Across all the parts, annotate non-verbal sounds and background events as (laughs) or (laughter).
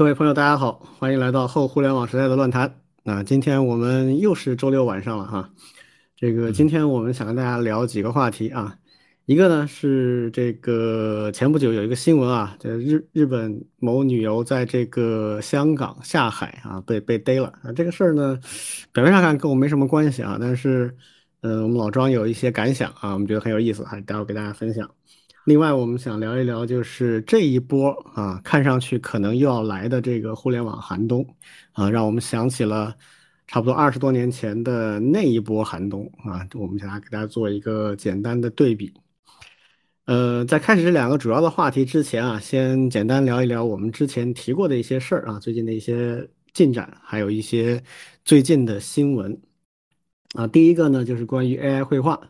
各位朋友，大家好，欢迎来到后互联网时代的论坛。那今天我们又是周六晚上了哈，这个今天我们想跟大家聊几个话题啊。一个呢是这个前不久有一个新闻啊，这日日本某女游在这个香港下海啊被被逮了啊。这个事儿呢，表面上看跟我没什么关系啊，但是呃我们老庄有一些感想啊，我们觉得很有意思，还待会给大家分享。另外，我们想聊一聊，就是这一波啊，看上去可能又要来的这个互联网寒冬啊，让我们想起了差不多二十多年前的那一波寒冬啊。我们想给大家做一个简单的对比。呃，在开始这两个主要的话题之前啊，先简单聊一聊我们之前提过的一些事儿啊，最近的一些进展，还有一些最近的新闻啊。第一个呢，就是关于 AI 绘画。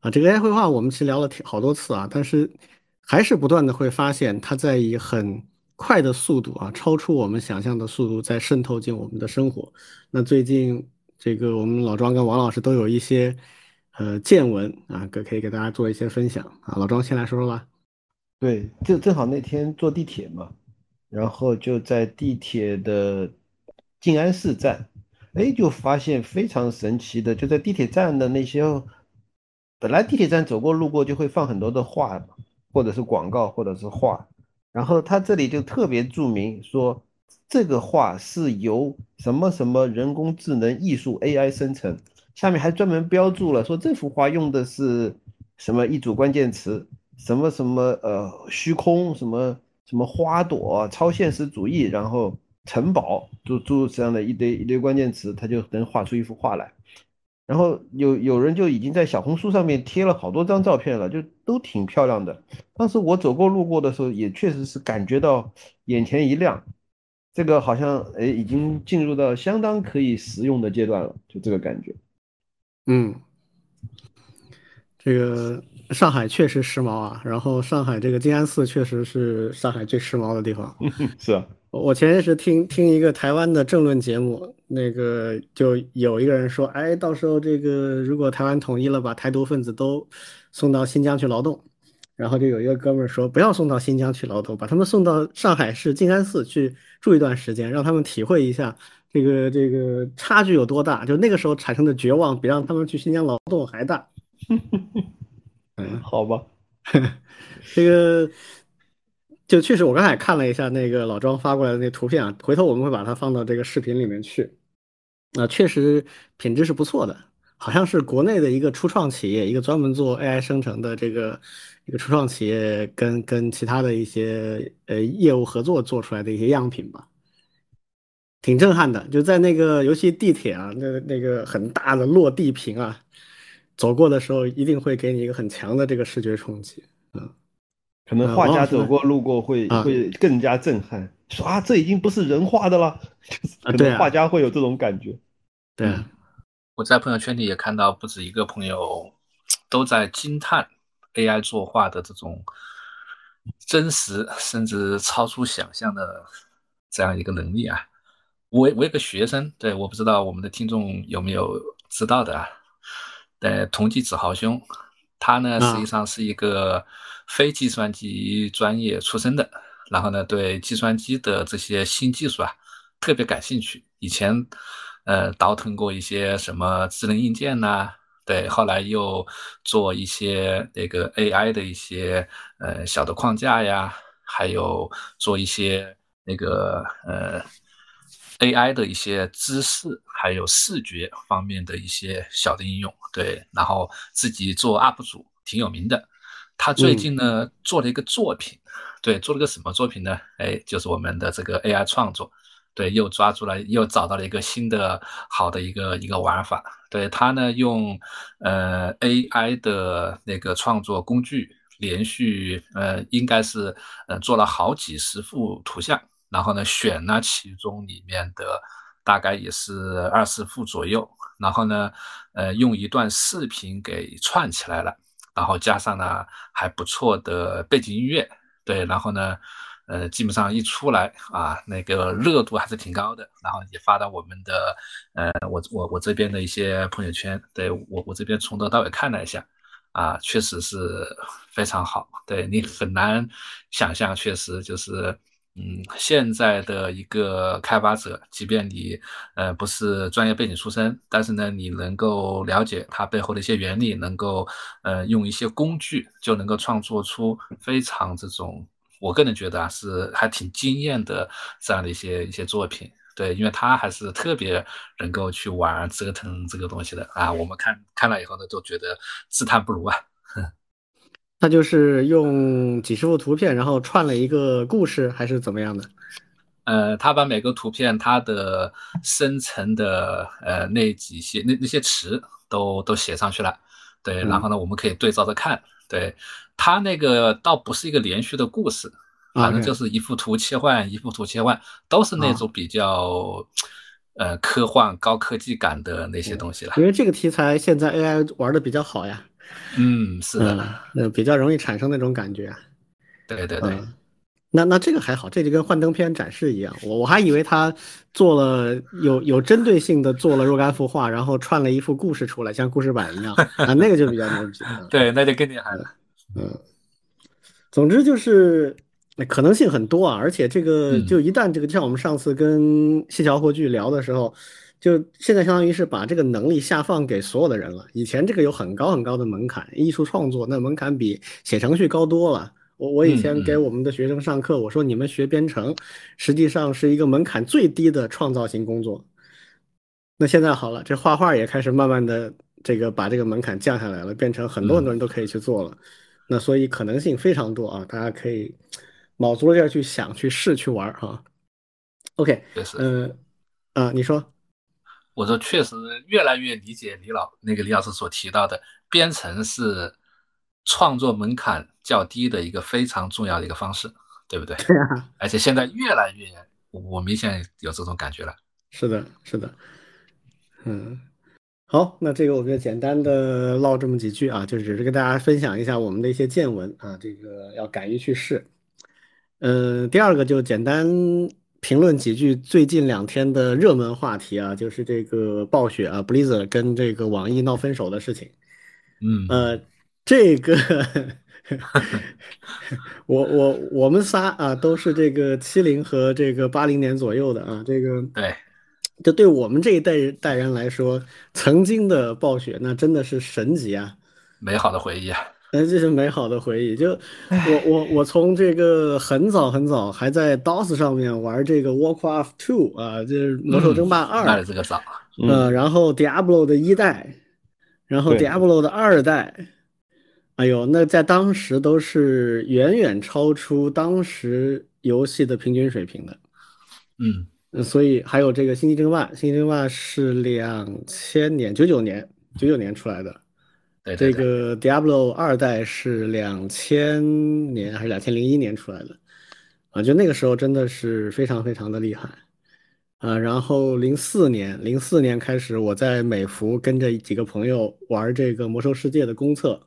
啊，这个 AI 绘画我们其实聊了挺好多次啊，但是还是不断的会发现它在以很快的速度啊，超出我们想象的速度在渗透进我们的生活。那最近这个我们老庄跟王老师都有一些呃见闻啊，可可以给大家做一些分享啊。老庄先来说说吧。对，就正好那天坐地铁嘛，然后就在地铁的静安寺站，哎，就发现非常神奇的，就在地铁站的那些。本来地铁站走过路过就会放很多的画，或者是广告，或者是画，然后他这里就特别注明说，这个画是由什么什么人工智能艺术 AI 生成，下面还专门标注了说这幅画用的是什么一组关键词，什么什么呃虚空，什么什么花朵，超现实主义，然后城堡，诸诸这样的一堆一堆关键词，他就能画出一幅画来。然后有有人就已经在小红书上面贴了好多张照片了，就都挺漂亮的。当时我走过路过的时候，也确实是感觉到眼前一亮，这个好像哎已经进入到相当可以实用的阶段了，就这个感觉。嗯，这个上海确实时髦啊，然后上海这个静安寺确实是上海最时髦的地方。(laughs) 是啊。我前些时听听一个台湾的政论节目，那个就有一个人说，哎，到时候这个如果台湾统一了，把台独分子都送到新疆去劳动，然后就有一个哥们儿说，不要送到新疆去劳动，把他们送到上海市静安寺去住一段时间，让他们体会一下这个这个差距有多大，就那个时候产生的绝望比让他们去新疆劳动还大。(laughs) 嗯，好吧，(laughs) 这个。就确实，我刚才看了一下那个老庄发过来的那图片啊，回头我们会把它放到这个视频里面去。啊，确实品质是不错的，好像是国内的一个初创企业，一个专门做 AI 生成的这个一个初创企业，跟跟其他的一些呃业务合作做出来的一些样品吧，挺震撼的。就在那个尤其地铁啊，那那个很大的落地屏啊，走过的时候一定会给你一个很强的这个视觉冲击，嗯。可能画家走过路过会会更加震撼，说啊，这已经不是人画的了，(laughs) 可能画家会有这种感觉。对，我在朋友圈里也看到不止一个朋友 (tsk) 都在惊叹 AI 作画的这种真实，甚至超出想象的这样一个能力啊。我我有个学生，对，我不知道我们的听众有没有知道的啊？呃，同济子豪兄，他呢实际上是一个。非计算机专业出身的，然后呢，对计算机的这些新技术啊特别感兴趣。以前，呃，倒腾过一些什么智能硬件呐，对，后来又做一些那个 AI 的一些呃小的框架呀，还有做一些那个呃 AI 的一些知识，还有视觉方面的一些小的应用，对，然后自己做 UP 主，挺有名的。他最近呢做了一个作品，对，做了个什么作品呢？哎，就是我们的这个 AI 创作，对，又抓住了，又找到了一个新的好的一个一个玩法。对他呢，用呃 AI 的那个创作工具，连续呃应该是呃做了好几十幅图像，然后呢选了其中里面的大概也是二十幅左右，然后呢呃用一段视频给串起来了。然后加上呢还不错的背景音乐，对，然后呢，呃，基本上一出来啊，那个热度还是挺高的，然后也发到我们的，呃，我我我这边的一些朋友圈，对我我这边从头到尾看了一下，啊，确实是非常好，对你很难想象，确实就是，嗯，现在的一个开发者，即便你呃不是专业背景出身，但是呢，你能够了解它背后的一些原理，能够呃用一些工具，就能够创作出非常这种，我个人觉得啊是还挺惊艳的这样的一些一些作品。对，因为他还是特别能够去玩折腾这个东西的啊。我们看看了以后呢，都觉得自叹不如啊。(laughs) 他就是用几十幅图片，然后串了一个故事，还是怎么样的？呃，他把每个图片它的生成的呃那几些那那些词都都写上去了，对，然后呢，我们可以对照着看。对他那个倒不是一个连续的故事，反正就是一幅图切换，一幅图切换，都是那种比较呃科幻高科技感的那些东西了。因为这个题材现在 AI 玩的比较好呀。(laughs) 嗯，是的，那比较容易产生那种感觉。对对对，那那这个还好，这就跟幻灯片展示一样。我我还以为他做了有有针对性的做了若干幅画，然后串了一幅故事出来，像故事版一样 (laughs) 啊，那个就比较牛逼。(laughs) 对，那就更厉害了。嗯，总之就是可能性很多啊，而且这个就一旦这个像我们上次跟谢桥霍炬聊的时候。就现在相当于是把这个能力下放给所有的人了。以前这个有很高很高的门槛，艺术创作那门槛比写程序高多了。我我以前给我们的学生上课，我说你们学编程，实际上是一个门槛最低的创造型工作。那现在好了，这画画也开始慢慢的这个把这个门槛降下来了，变成很多很多人都可以去做了。那所以可能性非常多啊，大家可以卯足了劲去想、去试、去玩哈。OK，嗯啊，你说。我说，确实越来越理解李老那个李老师所提到的，编程是创作门槛较低的一个非常重要的一个方式，对不对？对啊。而且现在越来越，我明显有这种感觉了。是的，是的。嗯，好，那这个我们就简单的唠这么几句啊，就只是跟大家分享一下我们的一些见闻啊，这个要敢于去试。嗯，第二个就简单。评论几句最近两天的热门话题啊，就是这个暴雪啊，Blizzard 跟这个网易闹分手的事情。嗯，呃，这个 (laughs) 我我我们仨啊，都是这个七零和这个八零年左右的啊，这个对，就对我们这一代人代人来说，曾经的暴雪那真的是神级啊，美好的回忆啊。哎，这是美好的回忆。就我我我从这个很早很早还在 DOS 上面玩这个 Warcraft Two 啊，就是魔兽争霸二，卖的这个早。嗯，然后 Diablo 的一代，然后 Diablo 的二代，哎呦，那在当时都是远远超出当时游戏的平均水平的。嗯，所以还有这个星际争霸，星际争霸是两千年九九年九九年出来的。这个 Diablo 二代是两千年还是两千零一年出来的啊？就那个时候真的是非常非常的厉害啊！然后零四年，零四年开始我在美服跟着几个朋友玩这个魔兽世界的公测，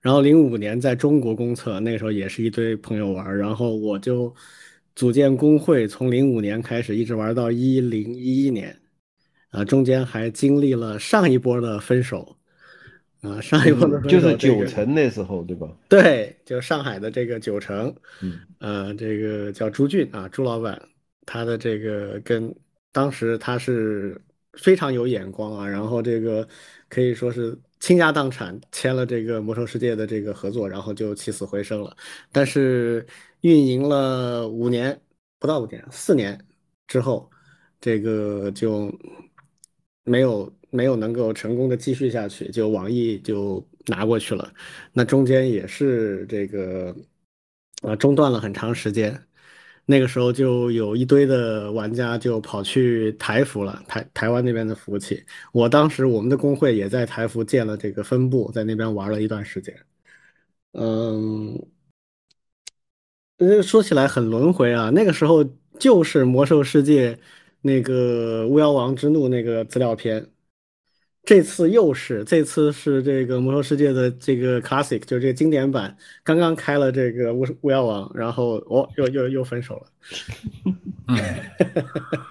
然后零五年在中国公测，那个时候也是一堆朋友玩，然后我就组建工会，从零五年开始一直玩到一零一一年啊，中间还经历了上一波的分手。啊，上一波的就是九城那时候，对吧？对，就上海的这个九城，嗯，呃，这个叫朱俊啊，朱老板，他的这个跟当时他是非常有眼光啊，然后这个可以说是倾家荡产签了这个魔兽世界的这个合作，然后就起死回生了。但是运营了五年不到五年，四年之后，这个就没有。没有能够成功的继续下去，就网易就拿过去了。那中间也是这个，啊，中断了很长时间。那个时候就有一堆的玩家就跑去台服了，台台湾那边的服务器。我当时我们的工会也在台服建了这个分部，在那边玩了一段时间。嗯，说起来很轮回啊。那个时候就是魔兽世界那个巫妖王之怒那个资料片。这次又是，这次是这个魔兽世界的这个 classic，就是这个经典版，刚刚开了这个巫巫妖王，然后哦，又又又分手了。(laughs)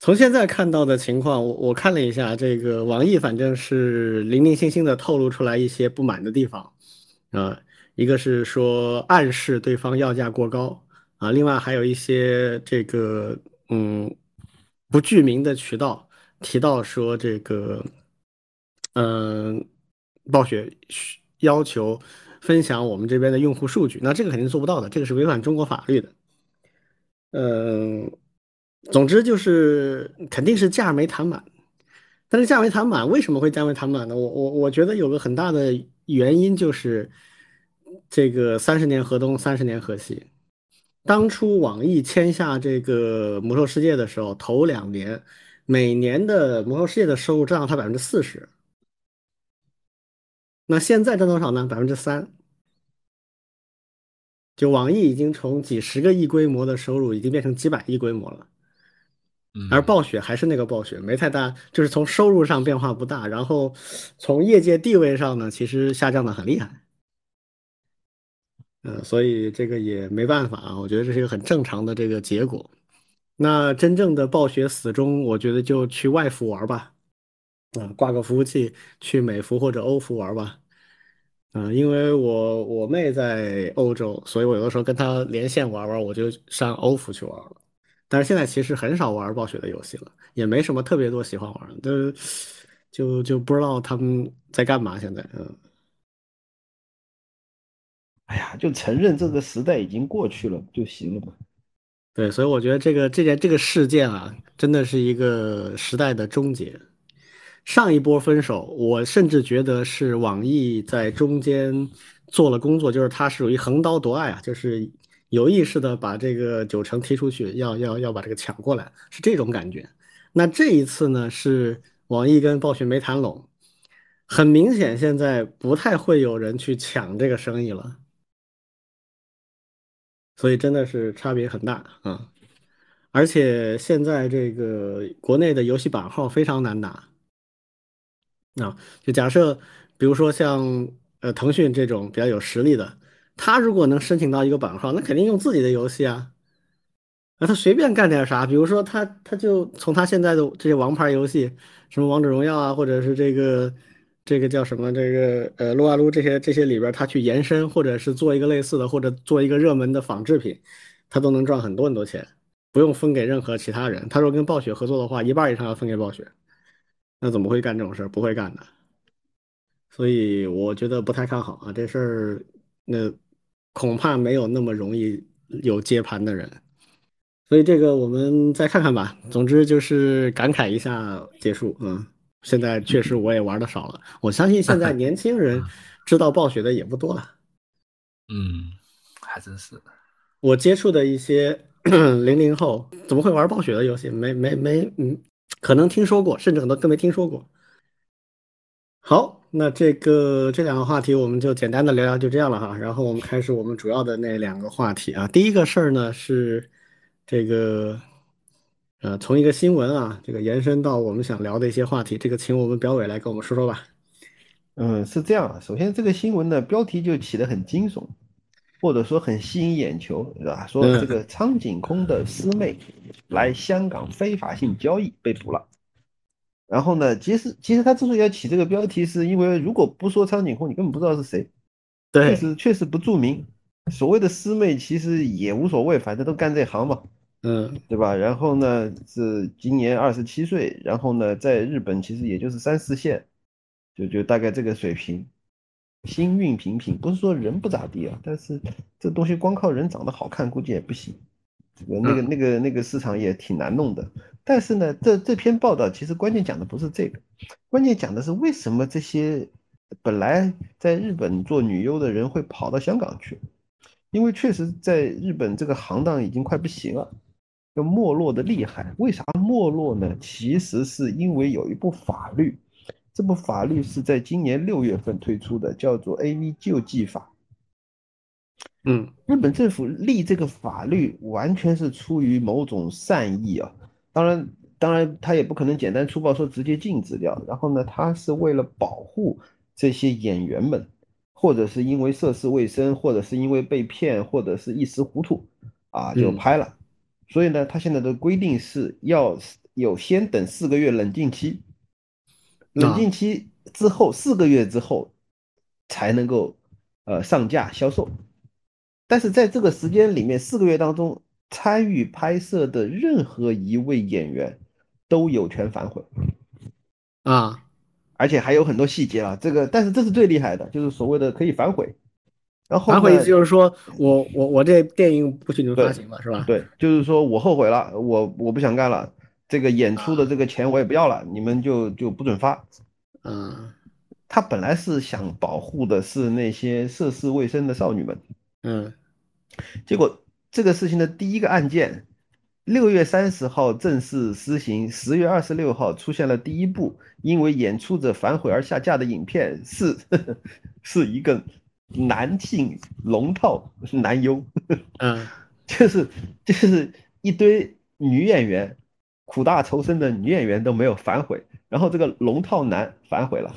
从现在看到的情况，我我看了一下，这个网易反正是零零星星的透露出来一些不满的地方啊，一个是说暗示对方要价过高啊，另外还有一些这个嗯不具名的渠道提到说这个嗯暴雪要求分享我们这边的用户数据，那这个肯定做不到的，这个是违反中国法律的。嗯，总之就是肯定是价没谈满，但是价没谈满，为什么会价没谈满呢？我我我觉得有个很大的原因就是这个三十年河东，三十年河西。当初网易签下这个魔兽世界的时候，头两年每年的魔兽世界的收入占到它百分之四十，那现在占多少呢？百分之三。就网易已经从几十个亿规模的收入，已经变成几百亿规模了，而暴雪还是那个暴雪，没太大，就是从收入上变化不大，然后从业界地位上呢，其实下降的很厉害。嗯，所以这个也没办法啊，我觉得这是一个很正常的这个结果。那真正的暴雪死忠，我觉得就去外服玩吧，啊，挂个服务器去美服或者欧服玩吧。嗯，因为我我妹在欧洲，所以我有的时候跟她连线玩玩，我就上欧服去玩了。但是现在其实很少玩暴雪的游戏了，也没什么特别多喜欢玩的，就就不知道他们在干嘛。现在，嗯，哎呀，就承认这个时代已经过去了就行了嘛。对，所以我觉得这个这件这个事件啊，真的是一个时代的终结。上一波分手，我甚至觉得是网易在中间做了工作，就是它属于横刀夺爱啊，就是有意识的把这个九成踢出去，要要要把这个抢过来，是这种感觉。那这一次呢，是网易跟暴雪没谈拢，很明显现在不太会有人去抢这个生意了，所以真的是差别很大啊。而且现在这个国内的游戏版号非常难拿。啊，就假设，比如说像呃腾讯这种比较有实力的，他如果能申请到一个版号，那肯定用自己的游戏啊。那他随便干点啥，比如说他他就从他现在的这些王牌游戏，什么王者荣耀啊，或者是这个这个叫什么这个呃撸啊撸这些这些里边，他去延伸，或者是做一个类似的，或者做一个热门的仿制品，他都能赚很多很多钱，不用分给任何其他人。他说跟暴雪合作的话，一半以上要分给暴雪。那怎么会干这种事儿？不会干的，所以我觉得不太看好啊。这事儿那恐怕没有那么容易有接盘的人，所以这个我们再看看吧。总之就是感慨一下结束。嗯，现在确实我也玩的少了。我相信现在年轻人 (laughs) 知道暴雪的也不多了。嗯，还真是。我接触的一些 (clears throat) 零零后怎么会玩暴雪的游戏？没没没，嗯。可能听说过，甚至很多都没听说过。好，那这个这两个话题我们就简单的聊聊，就这样了哈。然后我们开始我们主要的那两个话题啊。第一个事儿呢是这个，呃，从一个新闻啊，这个延伸到我们想聊的一些话题。这个请我们表伟来跟我们说说吧。嗯，是这样。首先，这个新闻的标题就起得很惊悚。或者说很吸引眼球，是吧？说这个苍井空的师妹来香港非法性交易被捕了。然后呢，其实其实他之所以要起这个标题，是因为如果不说苍井空，你根本不知道是谁。对，确实确实不著名。所谓的师妹其实也无所谓，反正都干这行嘛。嗯，对吧？然后呢，是今年二十七岁，然后呢，在日本其实也就是三四线，就就大概这个水平。星运平平，不是说人不咋地啊，但是这东西光靠人长得好看估计也不行，这个那个那个那个市场也挺难弄的。但是呢，这这篇报道其实关键讲的不是这个，关键讲的是为什么这些本来在日本做女优的人会跑到香港去？因为确实在日本这个行当已经快不行了，要没落的厉害。为啥没落呢？其实是因为有一部法律。这部法律是在今年六月份推出的，叫做 A.V. 救济法。嗯，日本政府立这个法律完全是出于某种善意啊。当然，当然他也不可能简单粗暴说直接禁止掉。然后呢，他是为了保护这些演员们，或者是因为涉世未深，或者是因为被骗，或者是一时糊涂啊就拍了。所以呢，他现在的规定是要有先等四个月冷静期。冷静期之后四个月之后才能够呃上架销售，但是在这个时间里面，四个月当中参与拍摄的任何一位演员都有权反悔啊，而且还有很多细节啊。这个，但是这是最厉害的，就是所谓的可以反悔。然后反悔意思就是说我我我这电影不许你们发行了，是吧？对，就是说我后悔了，我我不想干了，这个演出的这个钱我也不要了，你们就就不准发。嗯，他本来是想保护的是那些涉世未深的少女们，嗯。结果这个事情的第一个案件，六月三十号正式施行，十月二十六号出现了第一部因为演出者反悔而下架的影片，是 (laughs) 是一个男性龙套男优，嗯，(laughs) 就是就是一堆女演员苦大仇深的女演员都没有反悔，然后这个龙套男反悔了，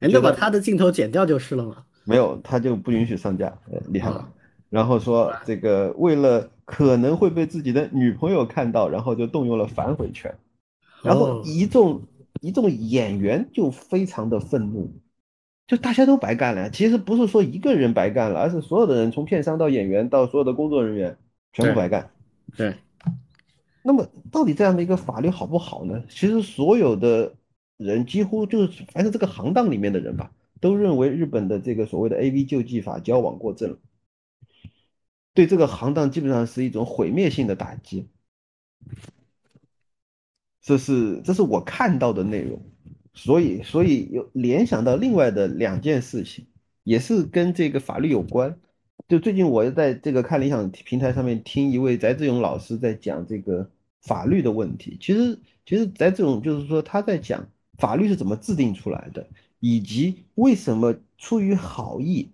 哎，那把他的镜头剪掉就是了嘛？没有，他就不允许上架，呃，厉害吧？然后说这个为了可能会被自己的女朋友看到，然后就动用了反悔权，然后一众一众演员就非常的愤怒，就大家都白干了。其实不是说一个人白干了，而是所有的人从片商到演员到所有的工作人员全部白干。对。那么到底这样的一个法律好不好呢？其实所有的人几乎就是凡是这个行当里面的人吧，都认为日本的这个所谓的 A V 救济法矫枉过正了。对这个行当基本上是一种毁灭性的打击，这是这是我看到的内容，所以所以有联想到另外的两件事情，也是跟这个法律有关。就最近我在这个看理想平台上面听一位翟志勇老师在讲这个法律的问题，其实其实翟志勇就是说他在讲法律是怎么制定出来的，以及为什么出于好意。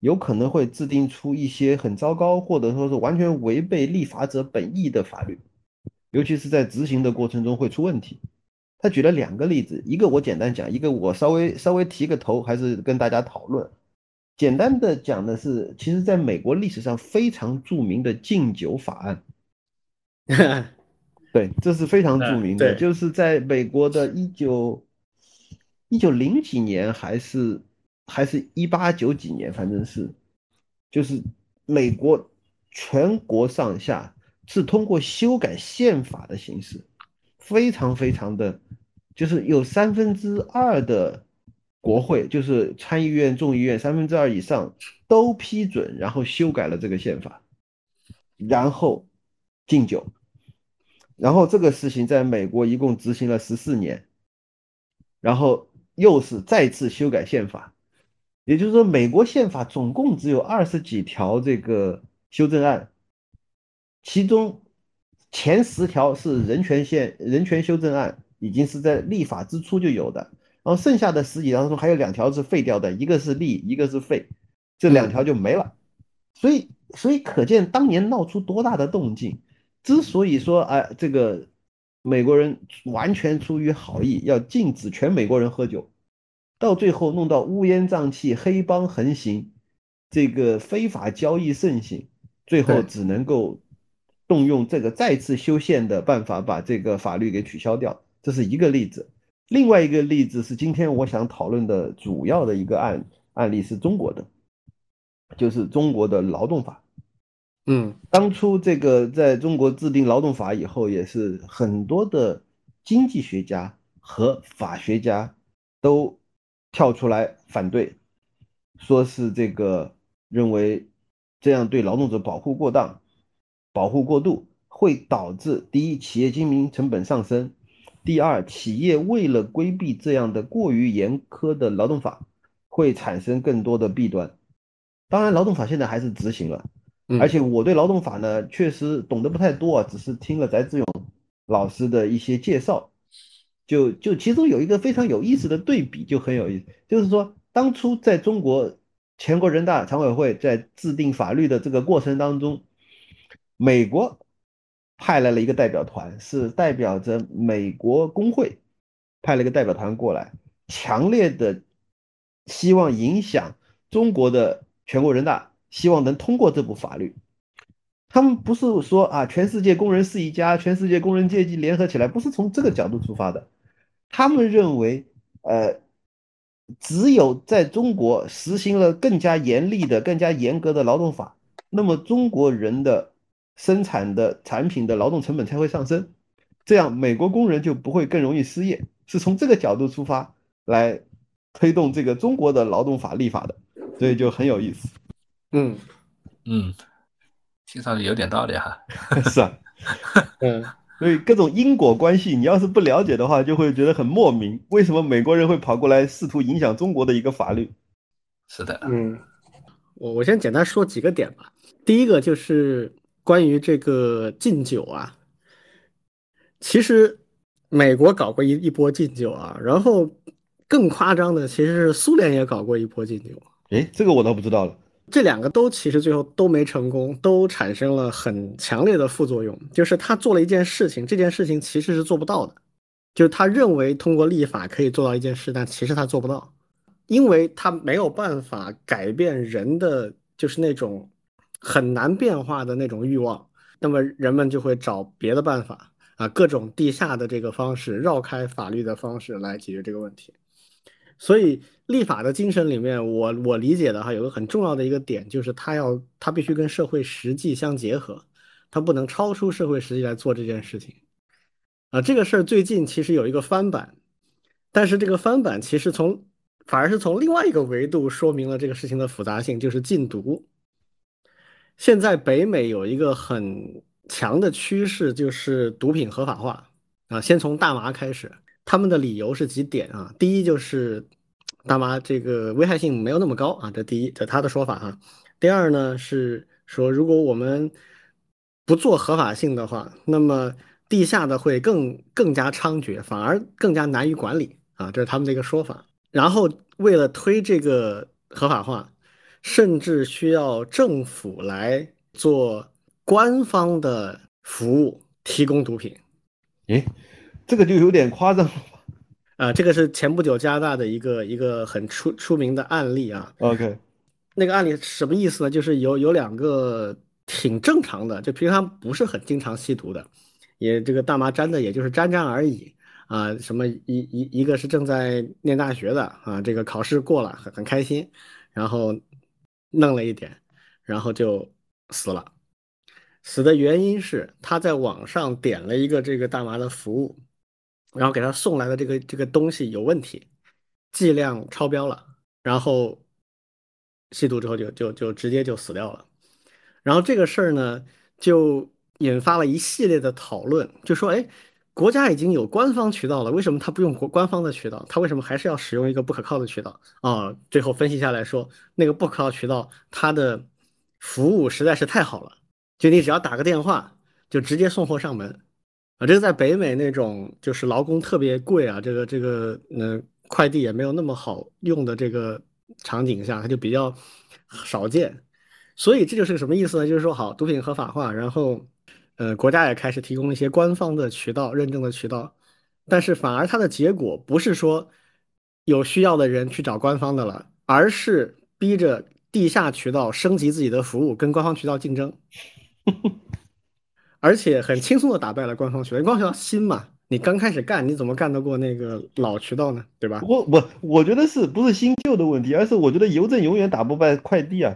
有可能会制定出一些很糟糕，或者说是完全违背立法者本意的法律，尤其是在执行的过程中会出问题。他举了两个例子，一个我简单讲，一个我稍微稍微提个头，还是跟大家讨论。简单的讲的是，其实在美国历史上非常著名的禁酒法案，(laughs) 对，这是非常著名的，就是在美国的一九一九零几年还是。还是一八九几年，反正是，就是美国全国上下是通过修改宪法的形式，非常非常的，就是有三分之二的国会，就是参议院、众议院三分之二以上都批准，然后修改了这个宪法，然后禁酒，然后这个事情在美国一共执行了十四年，然后又是再次修改宪法。也就是说，美国宪法总共只有二十几条这个修正案，其中前十条是人权宪人权修正案，已经是在立法之初就有的，然后剩下的十几当中还有两条是废掉的，一个是立，一个是废，这两条就没了。所以，所以可见当年闹出多大的动静。之所以说，哎，这个美国人完全出于好意要禁止全美国人喝酒。到最后弄到乌烟瘴气、黑帮横行，这个非法交易盛行，最后只能够动用这个再次修宪的办法，把这个法律给取消掉。这是一个例子。另外一个例子是今天我想讨论的主要的一个案案例是中国的，就是中国的劳动法。嗯，当初这个在中国制定劳动法以后，也是很多的经济学家和法学家都。跳出来反对，说是这个认为这样对劳动者保护过当、保护过度，会导致第一企业经营成本上升，第二企业为了规避这样的过于严苛的劳动法，会产生更多的弊端。当然，劳动法现在还是执行了，而且我对劳动法呢确实懂得不太多啊，只是听了翟志勇老师的一些介绍。就就其中有一个非常有意思的对比，就很有意思，就是说当初在中国全国人大常委会在制定法律的这个过程当中，美国派来了一个代表团，是代表着美国工会派了一个代表团过来，强烈的希望影响中国的全国人大，希望能通过这部法律。他们不是说啊，全世界工人是一家，全世界工人阶级联合起来，不是从这个角度出发的。他们认为，呃，只有在中国实行了更加严厉的、更加严格的劳动法，那么中国人的生产的产品的劳动成本才会上升，这样美国工人就不会更容易失业。是从这个角度出发来推动这个中国的劳动法立法的，所以就很有意思。嗯嗯，听上去有点道理哈。(laughs) 是啊，(laughs) 嗯，所以各种因果关系，你要是不了解的话，就会觉得很莫名。为什么美国人会跑过来试图影响中国的一个法律？是的，嗯，我我先简单说几个点吧。第一个就是关于这个禁酒啊，其实美国搞过一一波禁酒啊，然后更夸张的其实是苏联也搞过一波禁酒，哎，这个我倒不知道了。这两个都其实最后都没成功，都产生了很强烈的副作用。就是他做了一件事情，这件事情其实是做不到的，就是他认为通过立法可以做到一件事，但其实他做不到，因为他没有办法改变人的就是那种很难变化的那种欲望，那么人们就会找别的办法啊，各种地下的这个方式，绕开法律的方式来解决这个问题。所以立法的精神里面，我我理解的哈，有个很重要的一个点，就是它要它必须跟社会实际相结合，它不能超出社会实际来做这件事情。啊，这个事儿最近其实有一个翻版，但是这个翻版其实从反而是从另外一个维度说明了这个事情的复杂性，就是禁毒。现在北美有一个很强的趋势，就是毒品合法化啊，先从大麻开始。他们的理由是几点啊？第一就是大麻这个危害性没有那么高啊，这第一，这他的说法哈。第二呢是说，如果我们不做合法性的话，那么地下的会更更加猖獗，反而更加难于管理啊，这是他们的一个说法。然后为了推这个合法化，甚至需要政府来做官方的服务，提供毒品。诶，这个就有点夸张了吧啊，这个是前不久加拿大的一个一个很出出名的案例啊。？OK，那个案例什么意思呢？就是有有两个挺正常的，就平常不是很经常吸毒的，也这个大麻沾的也就是沾沾而已啊。什么一一一个是正在念大学的啊，这个考试过了很很开心，然后弄了一点，然后就死了。死的原因是他在网上点了一个这个大麻的服务，然后给他送来的这个这个东西有问题，剂量超标了，然后吸毒之后就就就直接就死掉了。然后这个事儿呢，就引发了一系列的讨论，就说，哎，国家已经有官方渠道了，为什么他不用国官方的渠道？他为什么还是要使用一个不可靠的渠道啊？最后分析下来说，那个不可靠渠道它的服务实在是太好了，就你只要打个电话，就直接送货上门。啊，这个在北美那种就是劳工特别贵啊，这个这个嗯、快递也没有那么好用的这个场景下，它就比较少见。所以这就是个什么意思呢？就是说，好，毒品合法化，然后呃，国家也开始提供一些官方的渠道、认证的渠道，但是反而它的结果不是说有需要的人去找官方的了，而是逼着地下渠道升级自己的服务，跟官方渠道竞争。(laughs) 而且很轻松的打败了官方渠道，官方渠道新嘛，你刚开始干，你怎么干得过那个老渠道呢？对吧？我我我觉得是不是新旧的问题，而是我觉得邮政永远打不败快递啊。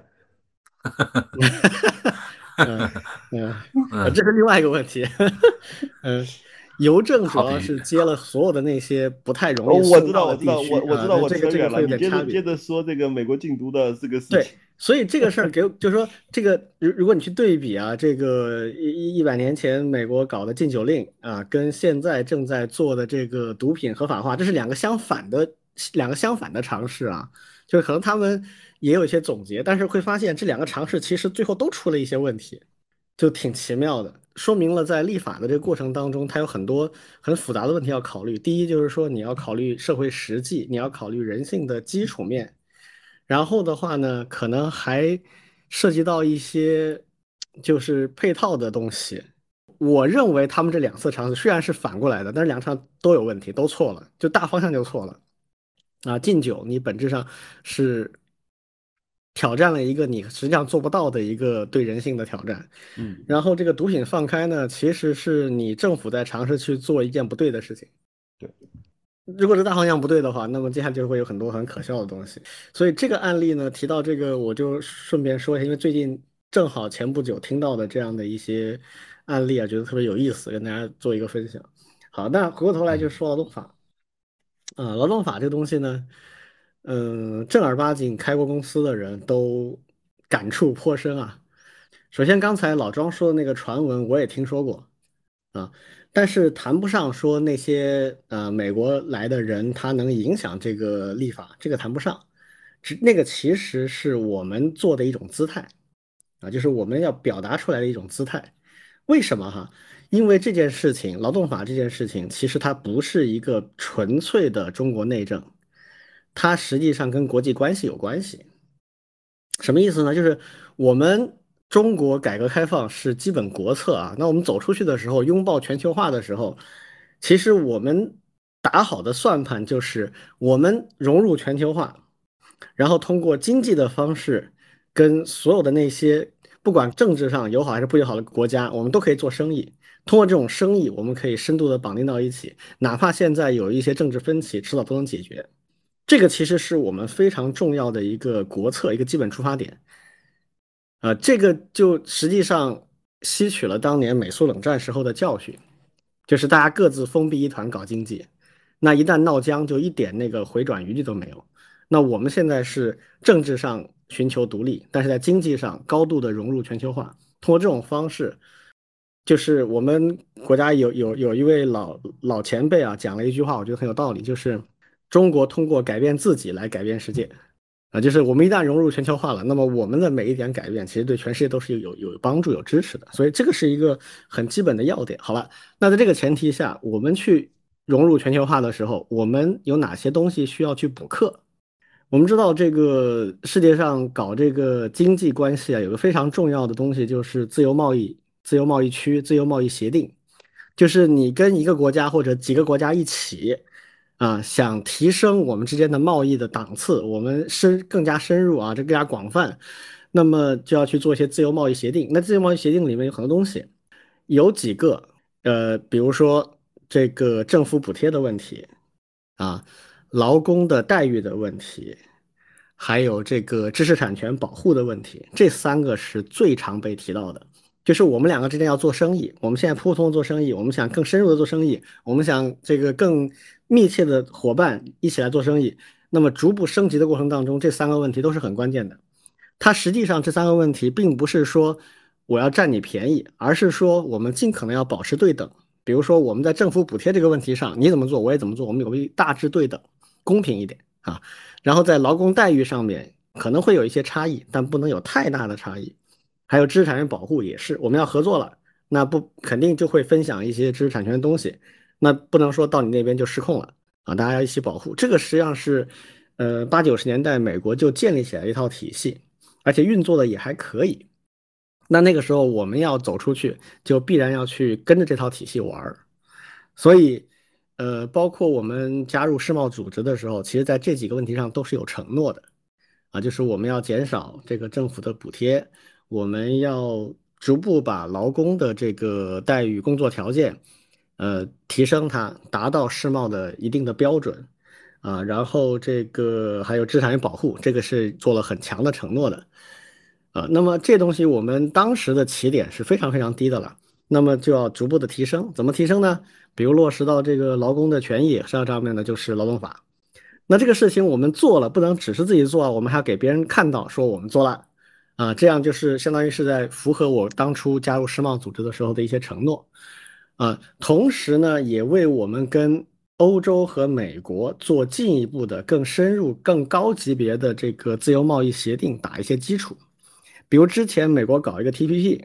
(laughs) 嗯嗯，呃这是另外一个问题。嗯，邮政主要是接了所有的那些不太容易哦我知道，送到我知道，的地区我我知道，啊我这个这个会接点差别着接。着说这个美国禁毒的这个事对情。，所以这个事儿给，就是说，这个如如果你去对比啊，这个一一一百年前美国搞的禁酒令啊，跟现在正在做的这个毒品合法化，这是两个相反的两个相反的尝试啊。就是可能他们也有一些总结，但是会发现这两个尝试其实最后都出了一些问题，就挺奇妙的，说明了在立法的这个过程当中，它有很多很复杂的问题要考虑。第一就是说你要考虑社会实际，你要考虑人性的基础面。然后的话呢，可能还涉及到一些就是配套的东西。我认为他们这两次尝试虽然是反过来的，但是两场都有问题，都错了，就大方向就错了。啊，禁酒你本质上是挑战了一个你实际上做不到的一个对人性的挑战。嗯，然后这个毒品放开呢，其实是你政府在尝试去做一件不对的事情。对，如果这大方向不对的话，那么接下来就会有很多很可笑的东西。所以这个案例呢，提到这个，我就顺便说一下，因为最近正好前不久听到的这样的一些案例啊，觉得特别有意思，跟大家做一个分享。好，那回过头来就说劳动法，啊，劳动法这个东西呢，嗯，正儿八经开过公司的人都感触颇深啊。首先，刚才老庄说的那个传闻我也听说过啊，但是谈不上说那些呃美国来的人他能影响这个立法，这个谈不上。只那个其实是我们做的一种姿态。啊，就是我们要表达出来的一种姿态。为什么哈？因为这件事情，劳动法这件事情，其实它不是一个纯粹的中国内政，它实际上跟国际关系有关系。什么意思呢？就是我们中国改革开放是基本国策啊。那我们走出去的时候，拥抱全球化的时候，其实我们打好的算盘就是我们融入全球化，然后通过经济的方式。跟所有的那些不管政治上友好还是不友好的国家，我们都可以做生意。通过这种生意，我们可以深度的绑定到一起，哪怕现在有一些政治分歧，迟早都能解决。这个其实是我们非常重要的一个国策，一个基本出发点。啊，这个就实际上吸取了当年美苏冷战时候的教训，就是大家各自封闭一团搞经济，那一旦闹僵，就一点那个回转余地都没有。那我们现在是政治上。寻求独立，但是在经济上高度的融入全球化。通过这种方式，就是我们国家有有有一位老老前辈啊，讲了一句话，我觉得很有道理，就是中国通过改变自己来改变世界啊。就是我们一旦融入全球化了，那么我们的每一点改变，其实对全世界都是有有帮助、有支持的。所以这个是一个很基本的要点。好了，那在这个前提下，我们去融入全球化的时候，我们有哪些东西需要去补课？我们知道，这个世界上搞这个经济关系啊，有个非常重要的东西，就是自由贸易、自由贸易区、自由贸易协定。就是你跟一个国家或者几个国家一起啊，想提升我们之间的贸易的档次，我们深更加深入啊，这更加广泛，那么就要去做一些自由贸易协定。那自由贸易协定里面有很多东西，有几个呃，比如说这个政府补贴的问题啊。劳工的待遇的问题，还有这个知识产权保护的问题，这三个是最常被提到的。就是我们两个之间要做生意，我们现在普普通通做生意，我们想更深入的做生意，我们想这个更密切的伙伴一起来做生意。那么逐步升级的过程当中，这三个问题都是很关键的。它实际上这三个问题并不是说我要占你便宜，而是说我们尽可能要保持对等。比如说我们在政府补贴这个问题上，你怎么做我也怎么做，我们有个大致对等。公平一点啊，然后在劳工待遇上面可能会有一些差异，但不能有太大的差异。还有知识产权保护也是，我们要合作了，那不肯定就会分享一些知识产权的东西，那不能说到你那边就失控了啊，大家要一起保护。这个实际上是，呃，八九十年代美国就建立起来一套体系，而且运作的也还可以。那那个时候我们要走出去，就必然要去跟着这套体系玩儿，所以。呃，包括我们加入世贸组织的时候，其实在这几个问题上都是有承诺的，啊，就是我们要减少这个政府的补贴，我们要逐步把劳工的这个待遇、工作条件，呃，提升它，达到世贸的一定的标准，啊，然后这个还有知识产权保护，这个是做了很强的承诺的，啊，那么这东西我们当时的起点是非常非常低的了，那么就要逐步的提升，怎么提升呢？比如落实到这个劳工的权益上上面呢，就是劳动法。那这个事情我们做了，不能只是自己做，我们还要给别人看到，说我们做了啊，这样就是相当于是在符合我当初加入世贸组织的时候的一些承诺啊。同时呢，也为我们跟欧洲和美国做进一步的、更深入、更高级别的这个自由贸易协定打一些基础。比如之前美国搞一个 TPP，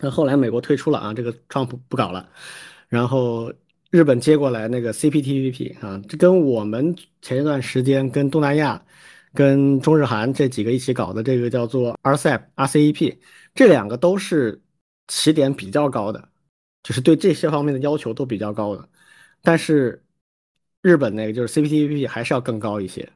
那后来美国退出了啊，这个 Trump 不搞了。然后日本接过来那个 CPTPP 啊，这跟我们前一段时间跟东南亚、跟中日韩这几个一起搞的这个叫做 RCEP、RCEP，这两个都是起点比较高的，就是对这些方面的要求都比较高的。但是日本那个就是 CPTPP 还是要更高一些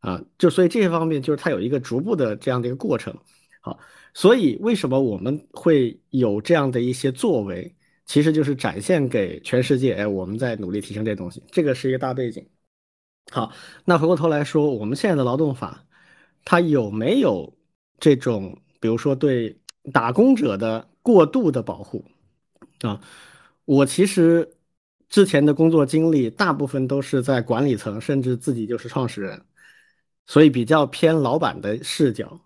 啊，就所以这些方面就是它有一个逐步的这样的一个过程。好，所以为什么我们会有这样的一些作为？其实就是展现给全世界，哎，我们在努力提升这东西，这个是一个大背景。好，那回过头来说，我们现在的劳动法，它有没有这种，比如说对打工者的过度的保护啊。我其实之前的工作经历大部分都是在管理层，甚至自己就是创始人，所以比较偏老板的视角。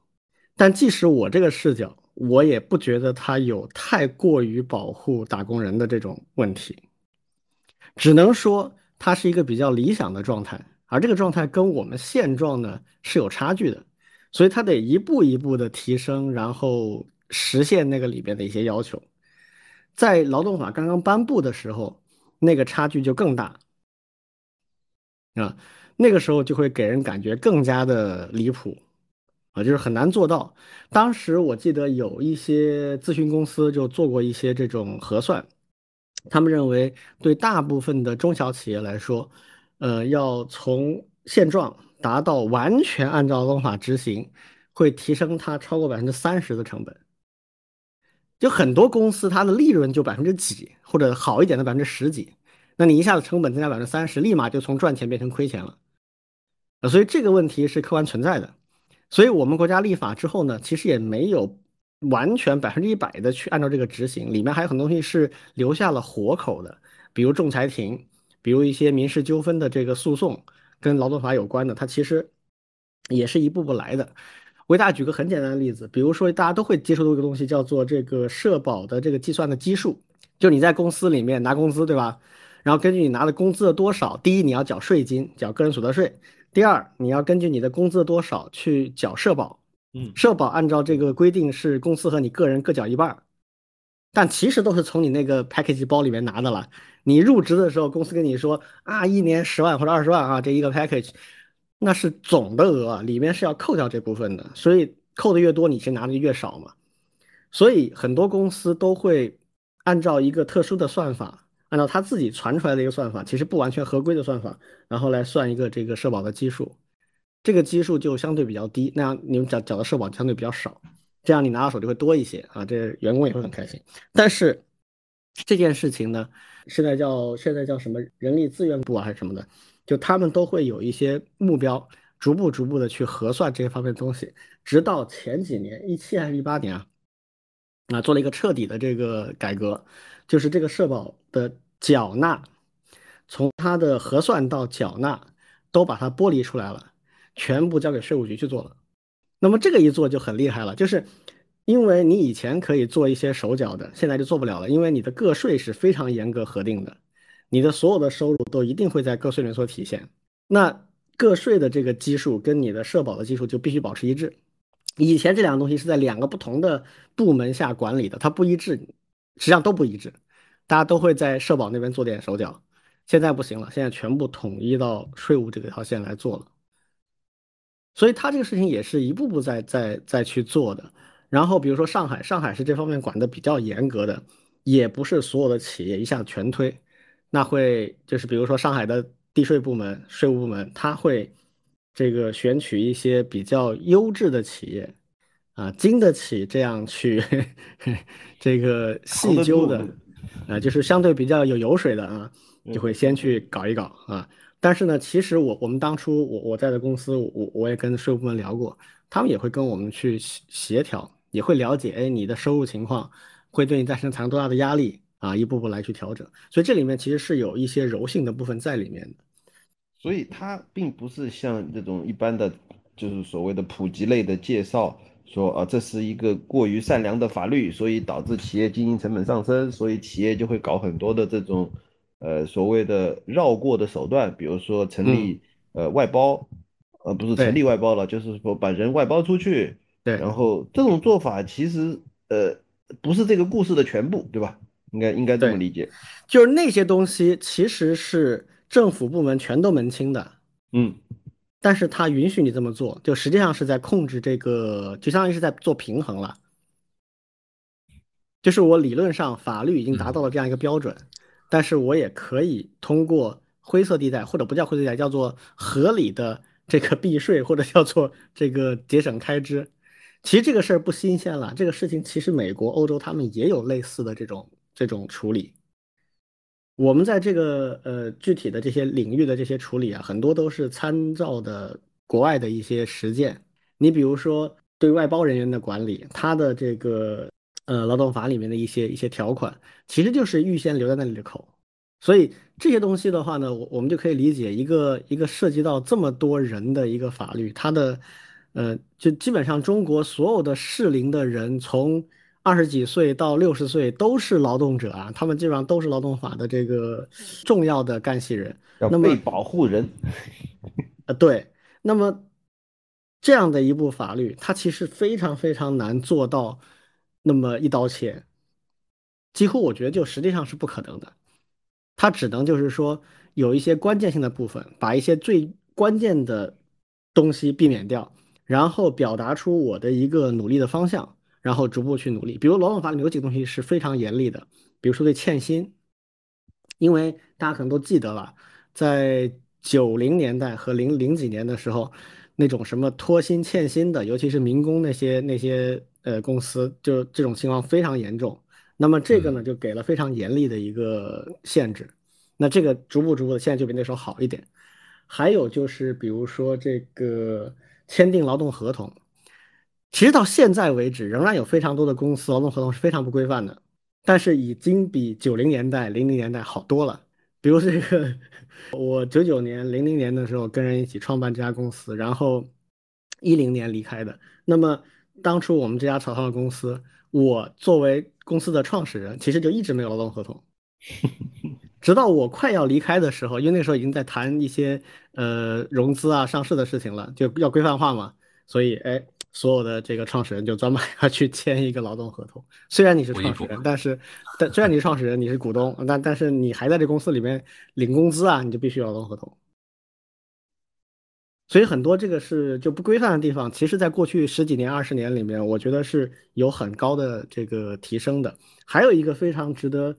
但即使我这个视角，我也不觉得他有太过于保护打工人的这种问题，只能说它是一个比较理想的状态，而这个状态跟我们现状呢是有差距的，所以它得一步一步的提升，然后实现那个里边的一些要求。在劳动法刚刚颁布的时候，那个差距就更大啊，那个时候就会给人感觉更加的离谱啊，就是很难做到。当时我记得有一些咨询公司就做过一些这种核算，他们认为对大部分的中小企业来说，呃，要从现状达到完全按照劳动法执行，会提升它超过百分之三十的成本。就很多公司，它的利润就百分之几，或者好一点的百分之十几，那你一下子成本增加百分之三十，立马就从赚钱变成亏钱了，所以这个问题是客观存在的。所以我们国家立法之后呢，其实也没有完全百分之一百的去按照这个执行，里面还有很多东西是留下了活口的，比如仲裁庭，比如一些民事纠纷的这个诉讼，跟劳动法有关的，它其实也是一步步来的。我给大家举个很简单的例子，比如说大家都会接触到一个东西，叫做这个社保的这个计算的基数，就你在公司里面拿工资，对吧？然后根据你拿的工资的多少，第一你要缴税金，缴个人所得税；第二你要根据你的工资的多少去缴社保，嗯，社保按照这个规定是公司和你个人各缴一半，但其实都是从你那个 package 包里面拿的了。你入职的时候，公司跟你说啊，一年十万或者二十万啊，这一个 package。那是总的额，里面是要扣掉这部分的，所以扣的越多，你其实拿的越少嘛。所以很多公司都会按照一个特殊的算法，按照他自己传出来的一个算法，其实不完全合规的算法，然后来算一个这个社保的基数，这个基数就相对比较低，那样你们缴缴的社保相对比较少，这样你拿到手就会多一些啊，这员工也会很开心。但是这件事情呢，现在叫现在叫什么人力资源部啊，还是什么的？就他们都会有一些目标，逐步逐步的去核算这些方面的东西，直到前几年，一七还是一八年啊，啊做了一个彻底的这个改革，就是这个社保的缴纳，从它的核算到缴纳，都把它剥离出来了，全部交给税务局去做了。那么这个一做就很厉害了，就是因为你以前可以做一些手脚的，现在就做不了了，因为你的个税是非常严格核定的。你的所有的收入都一定会在个税里面所体现，那个税的这个基数跟你的社保的基数就必须保持一致。以前这两个东西是在两个不同的部门下管理的，它不一致，实际上都不一致，大家都会在社保那边做点手脚。现在不行了，现在全部统一到税务这条线来做了。所以他这个事情也是一步步在在在去做的。然后比如说上海，上海是这方面管的比较严格的，也不是所有的企业一下全推。那会就是比如说上海的地税部门、税务部门，他会这个选取一些比较优质的企业，啊，经得起这样去 (laughs) 这个细究的，啊，就是相对比较有油水的啊，就会先去搞一搞啊。但是呢，其实我我们当初我我在的公司，我我也跟税务部门聊过，他们也会跟我们去协协调，也会了解，哎，你的收入情况会对你造成产生多大的压力。啊，一步步来去调整，所以这里面其实是有一些柔性的部分在里面的，所以它并不是像这种一般的，就是所谓的普及类的介绍，说啊，这是一个过于善良的法律，所以导致企业经营成本上升，所以企业就会搞很多的这种，呃，所谓的绕过的手段，比如说成立呃外包，呃，不是成立外包了，就是说把人外包出去，对，然后这种做法其实呃不是这个故事的全部，对吧？应该应该这么理解，就是那些东西其实是政府部门全都门清的，嗯，但是他允许你这么做，就实际上是在控制这个，就相当于是在做平衡了。就是我理论上法律已经达到了这样一个标准，但是我也可以通过灰色地带或者不叫灰色地带，叫做合理的这个避税或者叫做这个节省开支。其实这个事儿不新鲜了，这个事情其实美国、欧洲他们也有类似的这种。这种处理，我们在这个呃具体的这些领域的这些处理啊，很多都是参照的国外的一些实践。你比如说对外包人员的管理，他的这个呃劳动法里面的一些一些条款，其实就是预先留在那里的口。所以这些东西的话呢，我我们就可以理解一个一个涉及到这么多人的一个法律，它的呃，就基本上中国所有的适龄的人，从二十几岁到六十岁都是劳动者啊，他们基本上都是劳动法的这个重要的干系人。那么被保护人，(laughs) 呃，对，那么这样的一部法律，它其实非常非常难做到那么一刀切，几乎我觉得就实际上是不可能的。它只能就是说有一些关键性的部分，把一些最关键的东西避免掉，然后表达出我的一个努力的方向，然后逐步去努力。比如劳动法里有几个东西是非常严厉的，比如说对欠薪，因为大家可能都记得了，在九零年代和零零几年的时候，那种什么拖薪欠薪的，尤其是民工那些那些呃公司，就这种情况非常严重。那么这个呢，就给了非常严厉的一个限制。那这个逐步逐步的，现在就比那时候好一点。还有就是，比如说这个签订劳动合同，其实到现在为止，仍然有非常多的公司劳动合同是非常不规范的，但是已经比九零年代、零零年代好多了。比如这个，我九九年、零零年的时候跟人一起创办这家公司，然后一零年离开的。那么当初我们这家草创公司。我作为公司的创始人，其实就一直没有劳动合同，(laughs) 直到我快要离开的时候，因为那时候已经在谈一些呃融资啊、上市的事情了，就要规范化嘛，所以哎，所有的这个创始人就专门 (laughs) 要去签一个劳动合同。虽然你是创始人，但是但虽然你是创始人，你是股东，但但是你还在这公司里面领工资啊，你就必须有劳动合同。所以很多这个是就不规范的地方，其实在过去十几年、二十年里面，我觉得是有很高的这个提升的。还有一个非常值得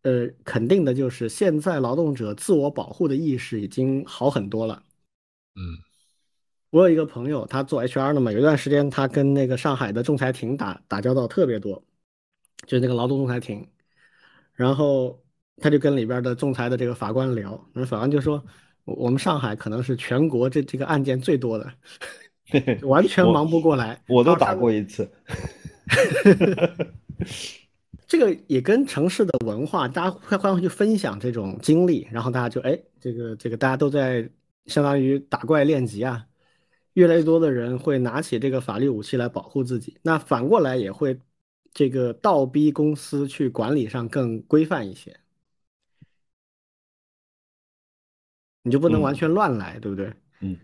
呃肯定的，就是现在劳动者自我保护的意识已经好很多了。嗯，我有一个朋友，他做 HR 的嘛，有一段时间他跟那个上海的仲裁庭打打交道特别多，就是那个劳动仲裁庭，然后他就跟里边的仲裁的这个法官聊，那法官就说。我们上海可能是全国这这个案件最多的，(laughs) 完全忙不过来。(laughs) 我都打过一次。(laughs) 这个也跟城市的文化，大家会会去分享这种经历，然后大家就哎，这个这个大家都在相当于打怪练级啊。越来越多的人会拿起这个法律武器来保护自己，那反过来也会这个倒逼公司去管理上更规范一些。你就不能完全乱来，对不对？嗯，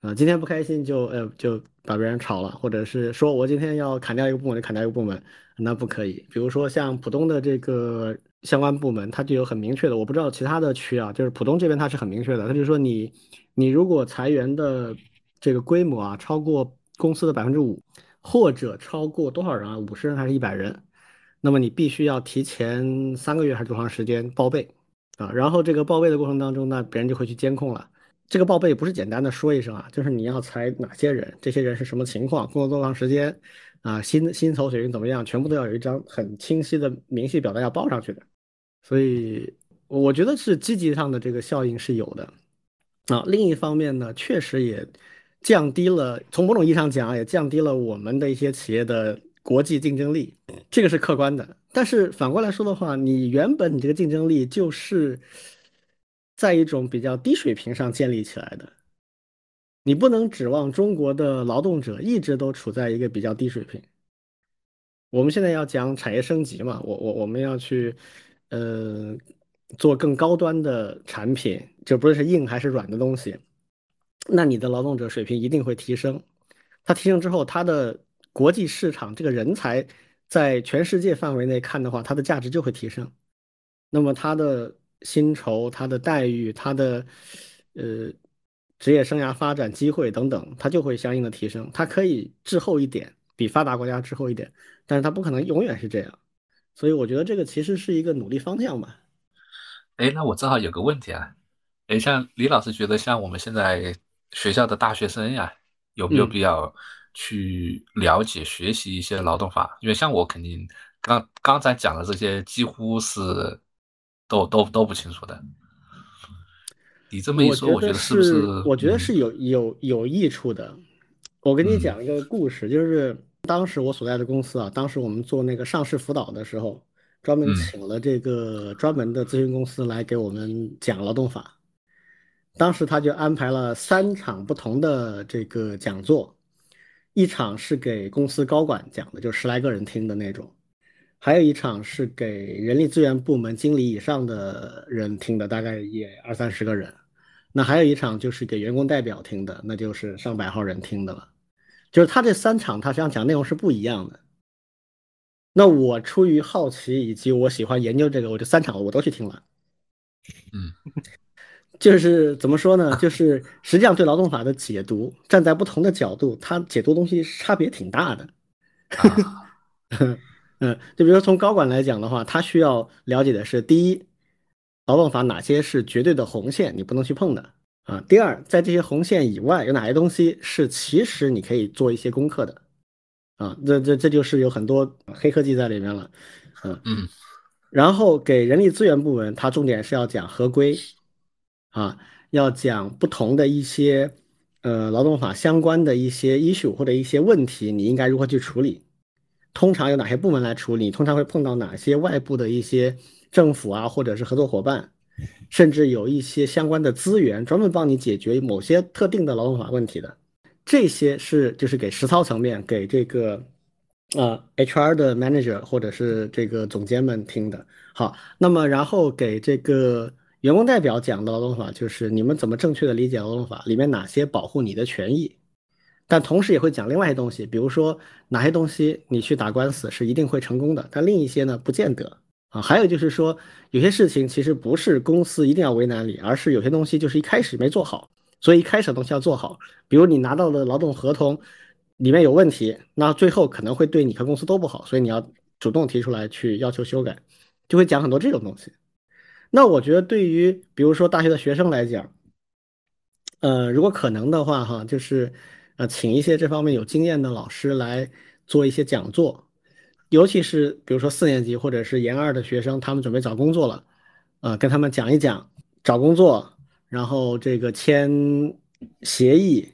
啊，今天不开心就呃就把别人炒了，或者是说我今天要砍掉一个部门就砍掉一个部门，那不可以。比如说像浦东的这个相关部门，它就有很明确的，我不知道其他的区啊，就是浦东这边它是很明确的，它就说你你如果裁员的这个规模啊超过公司的百分之五，或者超过多少人啊，五十人还是一百人，那么你必须要提前三个月还是多长时间报备。啊，然后这个报备的过程当中呢，别人就会去监控了。这个报备不是简单的说一声啊，就是你要裁哪些人，这些人是什么情况，工作多长时间，啊，薪薪酬水平怎么样，全部都要有一张很清晰的明细表单要报上去的。所以我觉得是积极上的这个效应是有的。啊，另一方面呢，确实也降低了，从某种意义上讲，也降低了我们的一些企业的国际竞争力，这个是客观的。但是反过来说的话，你原本你这个竞争力就是在一种比较低水平上建立起来的，你不能指望中国的劳动者一直都处在一个比较低水平。我们现在要讲产业升级嘛，我我我们要去呃做更高端的产品，就不论是硬还是软的东西，那你的劳动者水平一定会提升。它提升之后，它的国际市场这个人才。在全世界范围内看的话，它的价值就会提升。那么它的薪酬、它的待遇、它的呃职业生涯发展机会等等，它就会相应的提升。它可以滞后一点，比发达国家滞后一点，但是它不可能永远是这样。所以我觉得这个其实是一个努力方向吧。哎，那我正好有个问题啊。哎，像李老师觉得，像我们现在学校的大学生呀，有没有必要？去了解学习一些劳动法，因为像我肯定刚刚才讲的这些几乎是都都都不清楚的。你这么一说，我觉得是不是？我觉得是有有有益处的。我跟你讲一个故事，就是当时我所在的公司啊，当时我们做那个上市辅导的时候，专门请了这个专门的咨询公司来给我们讲劳动法。当时他就安排了三场不同的这个讲座，一场是给公司高管讲的，就十来个人听的那种；还有一场是给人力资源部门经理以上的人听的，大概也二三十个人。那还有一场就是给员工代表听的，那就是上百号人听的了。就是他这三场，他实际上讲内容是不一样的。那我出于好奇以及我喜欢研究这个，我就三场我都去听了。嗯。(laughs) 就是怎么说呢？就是实际上对劳动法的解读，站在不同的角度，它解读东西差别挺大的。(laughs) 嗯，就比如说从高管来讲的话，他需要了解的是：第一，劳动法哪些是绝对的红线，你不能去碰的啊；第二，在这些红线以外，有哪些东西是其实你可以做一些功课的啊。这这这就是有很多黑科技在里面了。嗯嗯。然后给人力资源部门，它重点是要讲合规。啊，要讲不同的一些，呃，劳动法相关的一些 issue 或者一些问题，你应该如何去处理？通常有哪些部门来处理？通常会碰到哪些外部的一些政府啊，或者是合作伙伴，甚至有一些相关的资源专门帮你解决某些特定的劳动法问题的。这些是就是给实操层面，给这个啊 HR 的 manager 或者是这个总监们听的。好，那么然后给这个。员工代表讲的劳动法就是你们怎么正确的理解劳动法里面哪些保护你的权益，但同时也会讲另外一些东西，比如说哪些东西你去打官司是一定会成功的，但另一些呢不见得啊。还有就是说有些事情其实不是公司一定要为难你，而是有些东西就是一开始没做好，所以一开始的东西要做好。比如你拿到的劳动合同里面有问题，那最后可能会对你和公司都不好，所以你要主动提出来去要求修改，就会讲很多这种东西。那我觉得，对于比如说大学的学生来讲，呃，如果可能的话，哈，就是呃，请一些这方面有经验的老师来做一些讲座，尤其是比如说四年级或者是研二的学生，他们准备找工作了，呃，跟他们讲一讲找工作，然后这个签协议，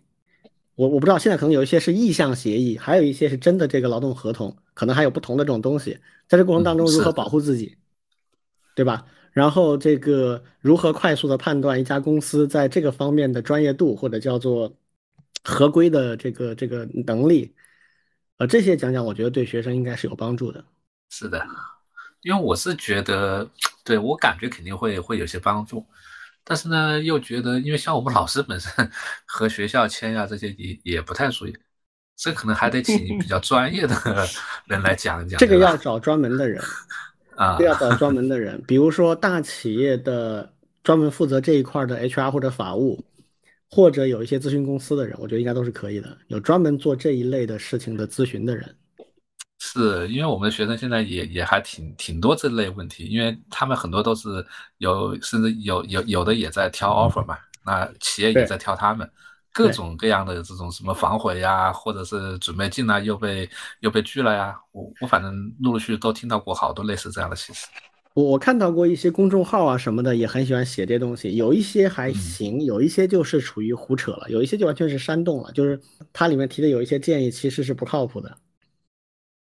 我我不知道现在可能有一些是意向协议，还有一些是真的这个劳动合同，可能还有不同的这种东西，在这过程当中如何保护自己，对吧？然后这个如何快速的判断一家公司在这个方面的专业度或者叫做合规的这个这个能力，呃，这些讲讲，我觉得对学生应该是有帮助的。是的，因为我是觉得，对我感觉肯定会会有些帮助，但是呢，又觉得，因为像我们老师本身 (laughs) 和学校签呀这些也也不太属于，这可能还得请比较专业的人来讲一讲。这个要找专门的人。(laughs) 啊，(laughs) 要找专门的人，比如说大企业的专门负责这一块的 HR 或者法务，或者有一些咨询公司的人，我觉得应该都是可以的。有专门做这一类的事情的咨询的人，是因为我们的学生现在也也还挺挺多这类问题，因为他们很多都是有，甚至有有有的也在挑 offer 嘛，那企业也在挑他们。各种各样的这种什么反悔呀，或者是准备进来又被又被拒了呀，我我反正陆陆续续都听到过好多类似这样的信息。我我看到过一些公众号啊什么的，也很喜欢写这些东西，有一些还行，有一些就是处于胡扯了，有一些就完全是煽动了，就是它里面提的有一些建议其实是不靠谱的。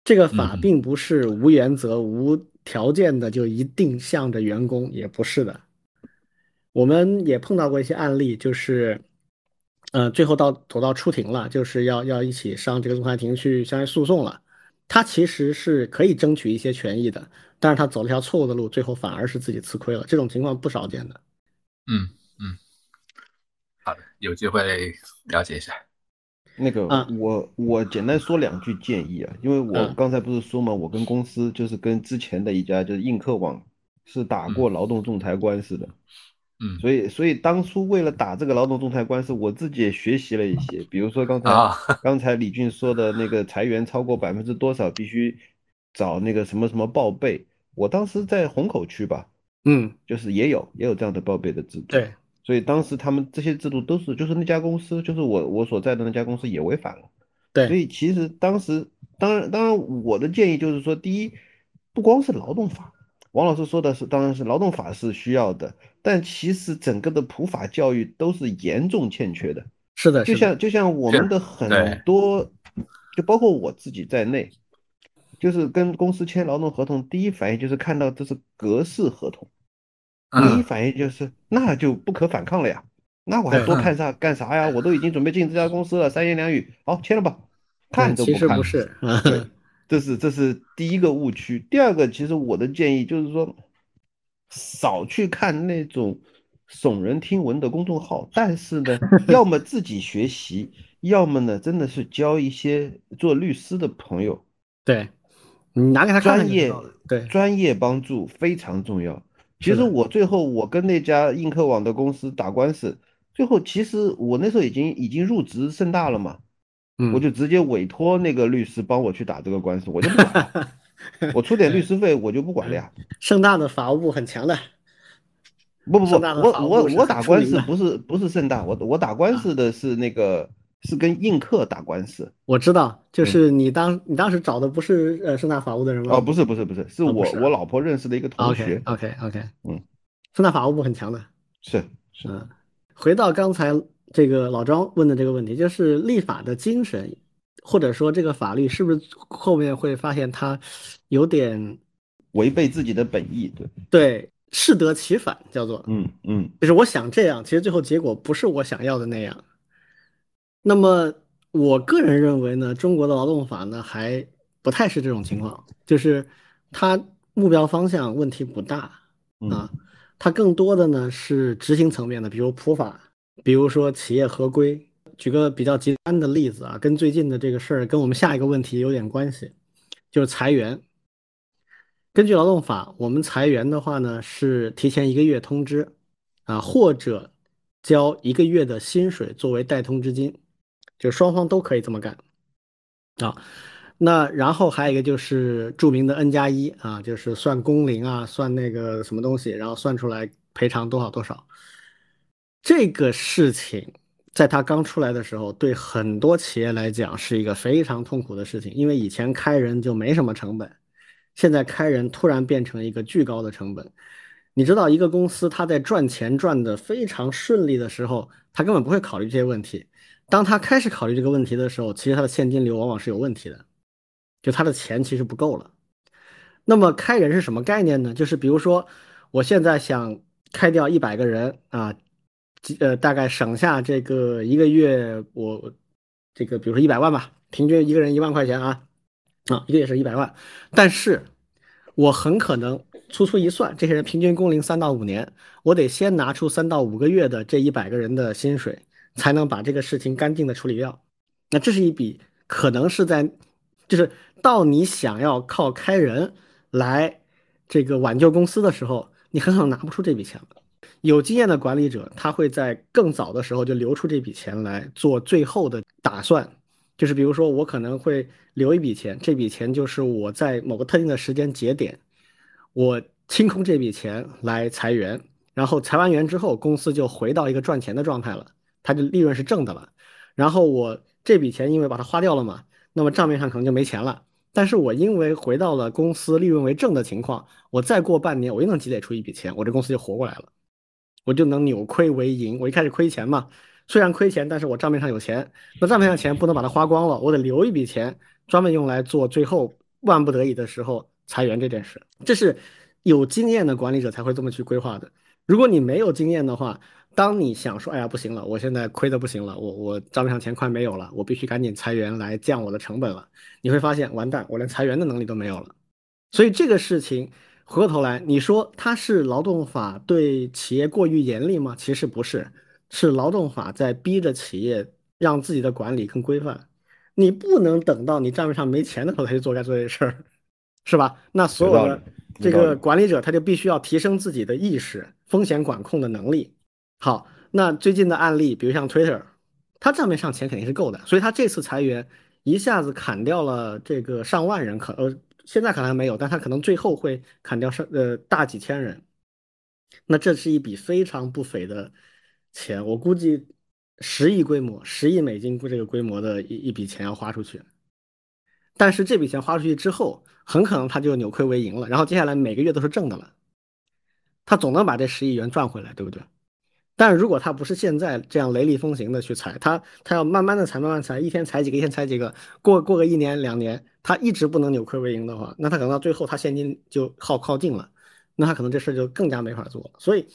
这个法并不是无原则、无条件的就一定向着员工，也不是的。我们也碰到过一些案例，就是。嗯，最后到走到出庭了，就是要要一起上这个仲裁庭去相应诉讼了。他其实是可以争取一些权益的，但是他走了条错误的路，最后反而是自己吃亏了。这种情况不少见的。嗯嗯，好的，有机会了解一下。那个，我我简单说两句建议啊，因为我刚才不是说嘛，我跟公司就是跟之前的一家就是映客网是打过劳动仲裁官司的。嗯，所以所以当初为了打这个劳动仲裁官司，我自己也学习了一些，比如说刚才刚才李俊说的那个裁员超过百分之多少必须找那个什么什么报备，我当时在虹口区吧，嗯，就是也有也有这样的报备的制度，对，所以当时他们这些制度都是就是那家公司就是我我所在的那家公司也违反了，对，所以其实当时当然当然我的建议就是说，第一不光是劳动法。王老师说的是，当然是劳动法是需要的，但其实整个的普法教育都是严重欠缺的。是的，就像就像我们的很多就包括我自己在内，就是跟公司签劳动合同，第一反应就是看到这是格式合同，第一嗯反应就是那就不可反抗了呀，那我还多看啥干啥呀？我都已经准备进这家公司了，三言两语，好签了吧，看都不看。实不是，这是这是第一个误区。第二个，其实我的建议就是说，少去看那种耸人听闻的公众号，(laughs) 但是呢，要么自己学习，(laughs) 要么呢，真的是交一些做律师的朋友，对，你拿给他看看专业。对，专业帮助非常重要。其实我最后我跟那家映客网的公司打官司，最后其实我那时候已经已经入职盛大了嘛，嗯，我就直接委托那个律师帮我去打这个官司，我就不管了，(laughs) (laughs) 我出点律师费我就不管了呀。盛大的法务部很强的，不不不，我我我打官司不是不是盛大，我我打官司的是那个是跟映客打官司。我知道，就嗯是你当你当时找的不是呃盛大法务的人吗？哦，不是不是不是，是我我老婆认识的一个同学 OK，OK OK，嗯，盛大法务部很强的。是是嗯，回到刚才这个老张问的这个问题，就是立法的精神，或者说这个法律是不是后面会发现它有点违背自己的本意，对，对适得其反，叫做嗯嗯就是我想这样，其实最后结果不是我想要的那样。那么我个人认为呢，中国的劳动法呢还不太是这种情况，就是它目标方向问题不大嗯啊，它更多的呢是执行层面的，比如普法，比如说企业合规。举个比较极端的例子啊，跟最近的这个事儿跟我们下一个问题有点关系，就是裁员。根据劳动法，我们裁员的话呢，是提前一个月通知，啊，或者交一个月的薪水作为代通知金，就双方都可以这么干，啊，那然后还有一个就是著名的 N 加一啊，就是算工龄啊，算那个什么东西，然后算出来赔偿多少多少。这个事情在它刚出来的时候，对很多企业来讲是一个非常痛苦的事情，因为以前开人就没什么成本。现在开人突然变成一个巨高的成本，你知道，一个公司它在赚钱赚得非常顺利的时候，它根本不会考虑这些问题。当他开始考虑这个问题的时候，其实他的现金流往往是有问题的，就他的钱其实不够了。那么开人是什么概念呢？就是比如说，我现在想开掉一百个人啊，呃，大概省下这个一个月我这个比如说一百万吧，平均一个人一万块钱啊。啊，一个月是一百万，但是我很可能粗粗一算，这些人平均工龄三到五年，我得先拿出三到五个月的这一百个人的薪水，才能把这个事情干净的处理掉。那这是一笔可能是在，就是到你想要靠开人来这个挽救公司的时候，你很可能拿不出这笔钱了。有经验的管理者，他会在更早的时候就留出这笔钱来做最后的打算。就是比如说，我可能会留一笔钱，这笔钱就是我在某个特定的时间节点，我清空这笔钱来裁员，然后裁完员之后，公司就回到一个赚钱的状态了，它的利润是正的了。然后我这笔钱因为把它花掉了嘛，那么账面上可能就没钱了。但是我因为回到了公司利润为正的情况，我再过半年，我又能积累出一笔钱，我这公司就活过来了，我就能扭亏为盈。我一开始亏钱嘛。虽然亏钱，但是我账面上有钱，那账面上钱不能把它花光了，我得留一笔钱，专门用来做最后万不得已的时候裁员这件事。这是有经验的管理者才会这么去规划的。如果你没有经验的话，当你想说，哎呀不行了，我现在亏的不行了，我我账面上钱快没有了，我必须赶紧裁员来降我的成本了，你会发现完蛋，我连裁员的能力都没有了。所以这个事情回过头来，你说它是劳动法对企业过于严厉吗？其实不是。是劳动法在逼着企业让自己的管理更规范，你不能等到你账面上没钱的时候才去做该做这事儿，是吧？那所有的这个管理者他就必须要提升自己的意识、风险管控的能力。好，那最近的案例，比如像 Twitter，他账面上钱肯定是够的，所以他这次裁员一下子砍掉了这个上万人，可呃现在可能还没有，但他可能最后会砍掉上呃大几千人。那这是一笔非常不菲的。钱，我估计十亿规模，十亿美金这个规模的一一笔钱要花出去，但是这笔钱花出去之后，很可能他就扭亏为盈了，然后接下来每个月都是正的了，他总能把这十亿元赚回来，对不对？但如果他不是现在这样雷厉风行的去裁，他他要慢慢的裁，慢慢裁，一天裁几个，一天裁几个，过过个一年两年，他一直不能扭亏为盈的话，那他可能到最后他现金就耗耗尽了，那他可能这事就更加没法做了。所以，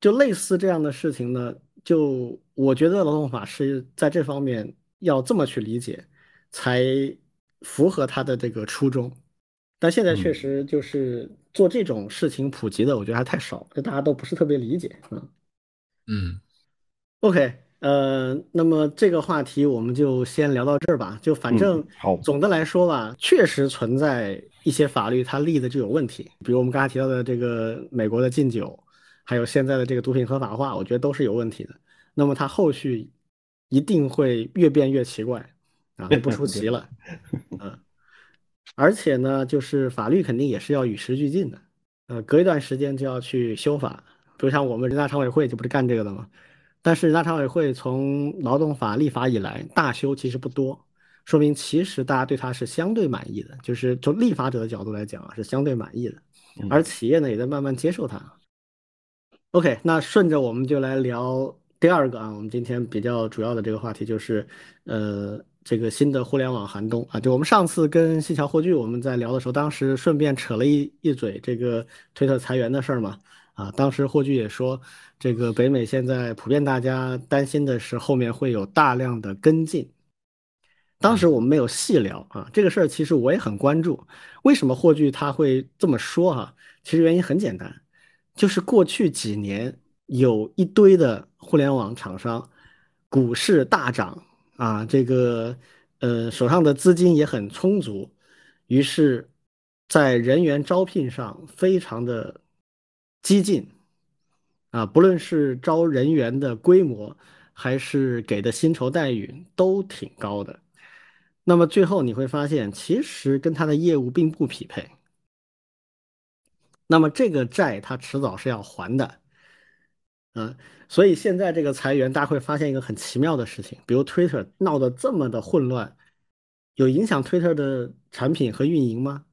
就类似这样的事情呢，就我觉得劳动法是在这方面要这么去理解，才符合他的这个初衷。但现在确实就是做这种事情普及的，我觉得还太少，就大家都不是特别理解，嗯。嗯，OK，呃，那么这个话题我们就先聊到这儿吧。就反正好，总的来说吧，确实存在一些法律它立的就有问题，比如我们刚才提到的这个美国的禁酒，还有现在的这个毒品合法化，我觉得都是有问题的。那么它后续一定会越变越奇怪啊，就不出奇了，(laughs) 嗯。而且呢，就是法律肯定也是要与时俱进的，呃，隔一段时间就要去修法。比如像我们人大常委会就不是干这个的嘛，但是人大常委会从劳动法立法以来大修其实不多，说明其实大家对它是相对满意的，就是从立法者的角度来讲啊是相对满意的，而企业呢也在慢慢接受它。OK，那顺着我们就来聊第二个啊，我们今天比较主要的这个话题就是，呃，这个新的互联网寒冬啊，就我们上次跟西桥霍炬我们在聊的时候，当时顺便扯了一一嘴这个推特裁员的事儿嘛。啊，当时霍炬也说，这个北美现在普遍大家担心的是后面会有大量的跟进。当时我们没有细聊啊，这个事儿其实我也很关注。为什么霍炬他会这么说哈？其实原因很简单，就是过去几年有一堆的互联网厂商，股市大涨啊，这个呃手上的资金也很充足，于是，在人员招聘上非常的。激进啊，不论是招人员的规模，还是给的薪酬待遇，都挺高的。那么最后你会发现，其实跟他的业务并不匹配。那么这个债他迟早是要还的，嗯，所以现在这个裁员，大家会发现一个很奇妙的事情，比如 Twitter 闹得这么的混乱，有影响 Twitter 的产品和运营吗？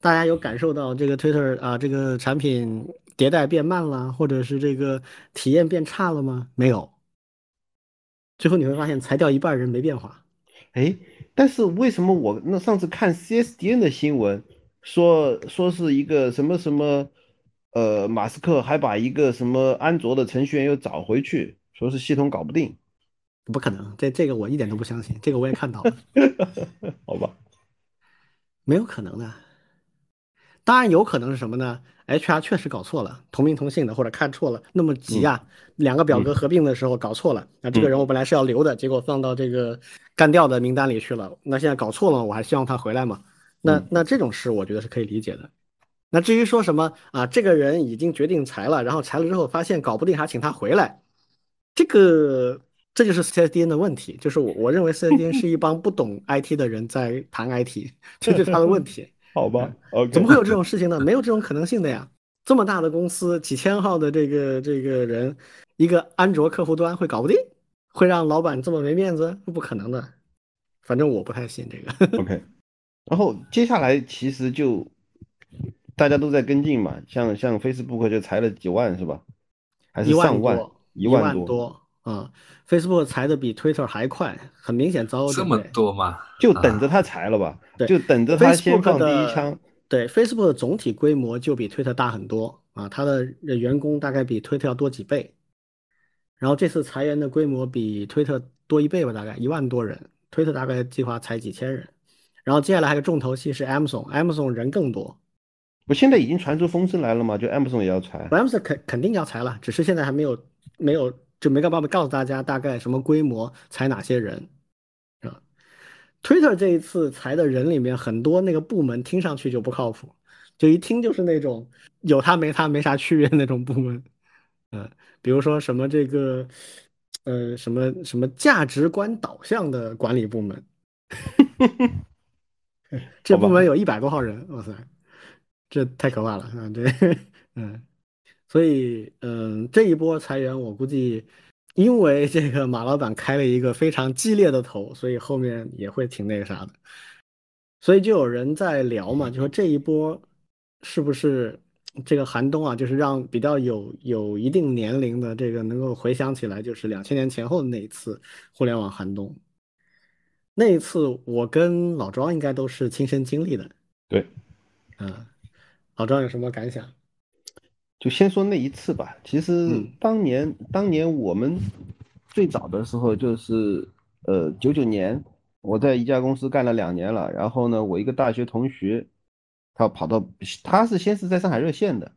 大家有感受到这个 Twitter 啊，这个产品迭代变慢了，或者是这个体验变差了吗？没有。最后你会发现，裁掉一半人没变化。哎，但是为什么我那上次看 CSDN 的新闻，说说是一个什么什么，呃，马斯克还把一个什么安卓的程序员又找回去，说是系统搞不定。不可能，这这个我一点都不相信。这个我也看到了。(laughs) 好吧，没有可能的。当然有可能是什么呢？HR 确实搞错了，同名同姓的，或者看错了，那么急啊，两个表格合并的时候搞错了。那这个人我本来是要留的，结果放到这个干掉的名单里去了。那现在搞错了，我还希望他回来嘛？那那这种事我觉得是可以理解的。那至于说什么啊，这个人已经决定裁了，然后裁了之后发现搞不定，还请他回来，这个这就是 CSDN 的问题，就是我我认为 CSDN 是一帮不懂 IT 的人在谈 IT，这就是他的问题。(laughs) 好吧，怎么会有这种事情呢？没有这种可能性的呀！这么大的公司，几千号的这个这个人，一个安卓客户端会搞不定，会让老板这么没面子？不可能的，反正我不太信这个。OK，然后接下来其实就大家都在跟进嘛，像像 Facebook 就裁了几万是吧？还是上万？一万多啊！Facebook 裁的比 Twitter 还快，很明显早这么多吗？就等着他裁了吧。就等着他先放第一枪。对，Facebook 的总体规模就比 Twitter 大很多啊，它的员工大概比 Twitter 要多几倍。然后这次裁员的规模比 Twitter 多一倍吧，大概一万多人。，Twitter 大概计划裁几千人。然后接下来还有个重头戏是 Amazon，Amazon 人更多。不，现在已经传出风声来了嘛？就 Amazon 也要裁？Amazon 肯肯定要裁了，只是现在还没有没有就没办法告诉大家大概什么规模裁哪些人。啊 Twitter 这一次裁的人里面，很多那个部门听上去就不靠谱，就一听就是那种有他没他没啥区别那种部门，嗯，比如说什么这个，呃，什么什么价值观导向的管理部门，(laughs) 这部门有一百多号人，哇塞，这太可怕了啊！这，(laughs) 嗯，所以，嗯，这一波裁员，我估计。因为这个马老板开了一个非常激烈的头，所以后面也会挺那个啥的，所以就有人在聊嘛，就说这一波是不是这个寒冬啊，就是让比较有有一定年龄的这个能够回想起来，就是两千年前后的那一次互联网寒冬。那一次我跟老庄应该都是亲身经历的。对，嗯，老庄有什么感想？就先说那一次吧。其实嗯当年，当年我们最早的时候就是，呃，九九年，我在一家公司干了两年了。然后呢，我一个大学同学，他跑到，他是先是在上海热线的，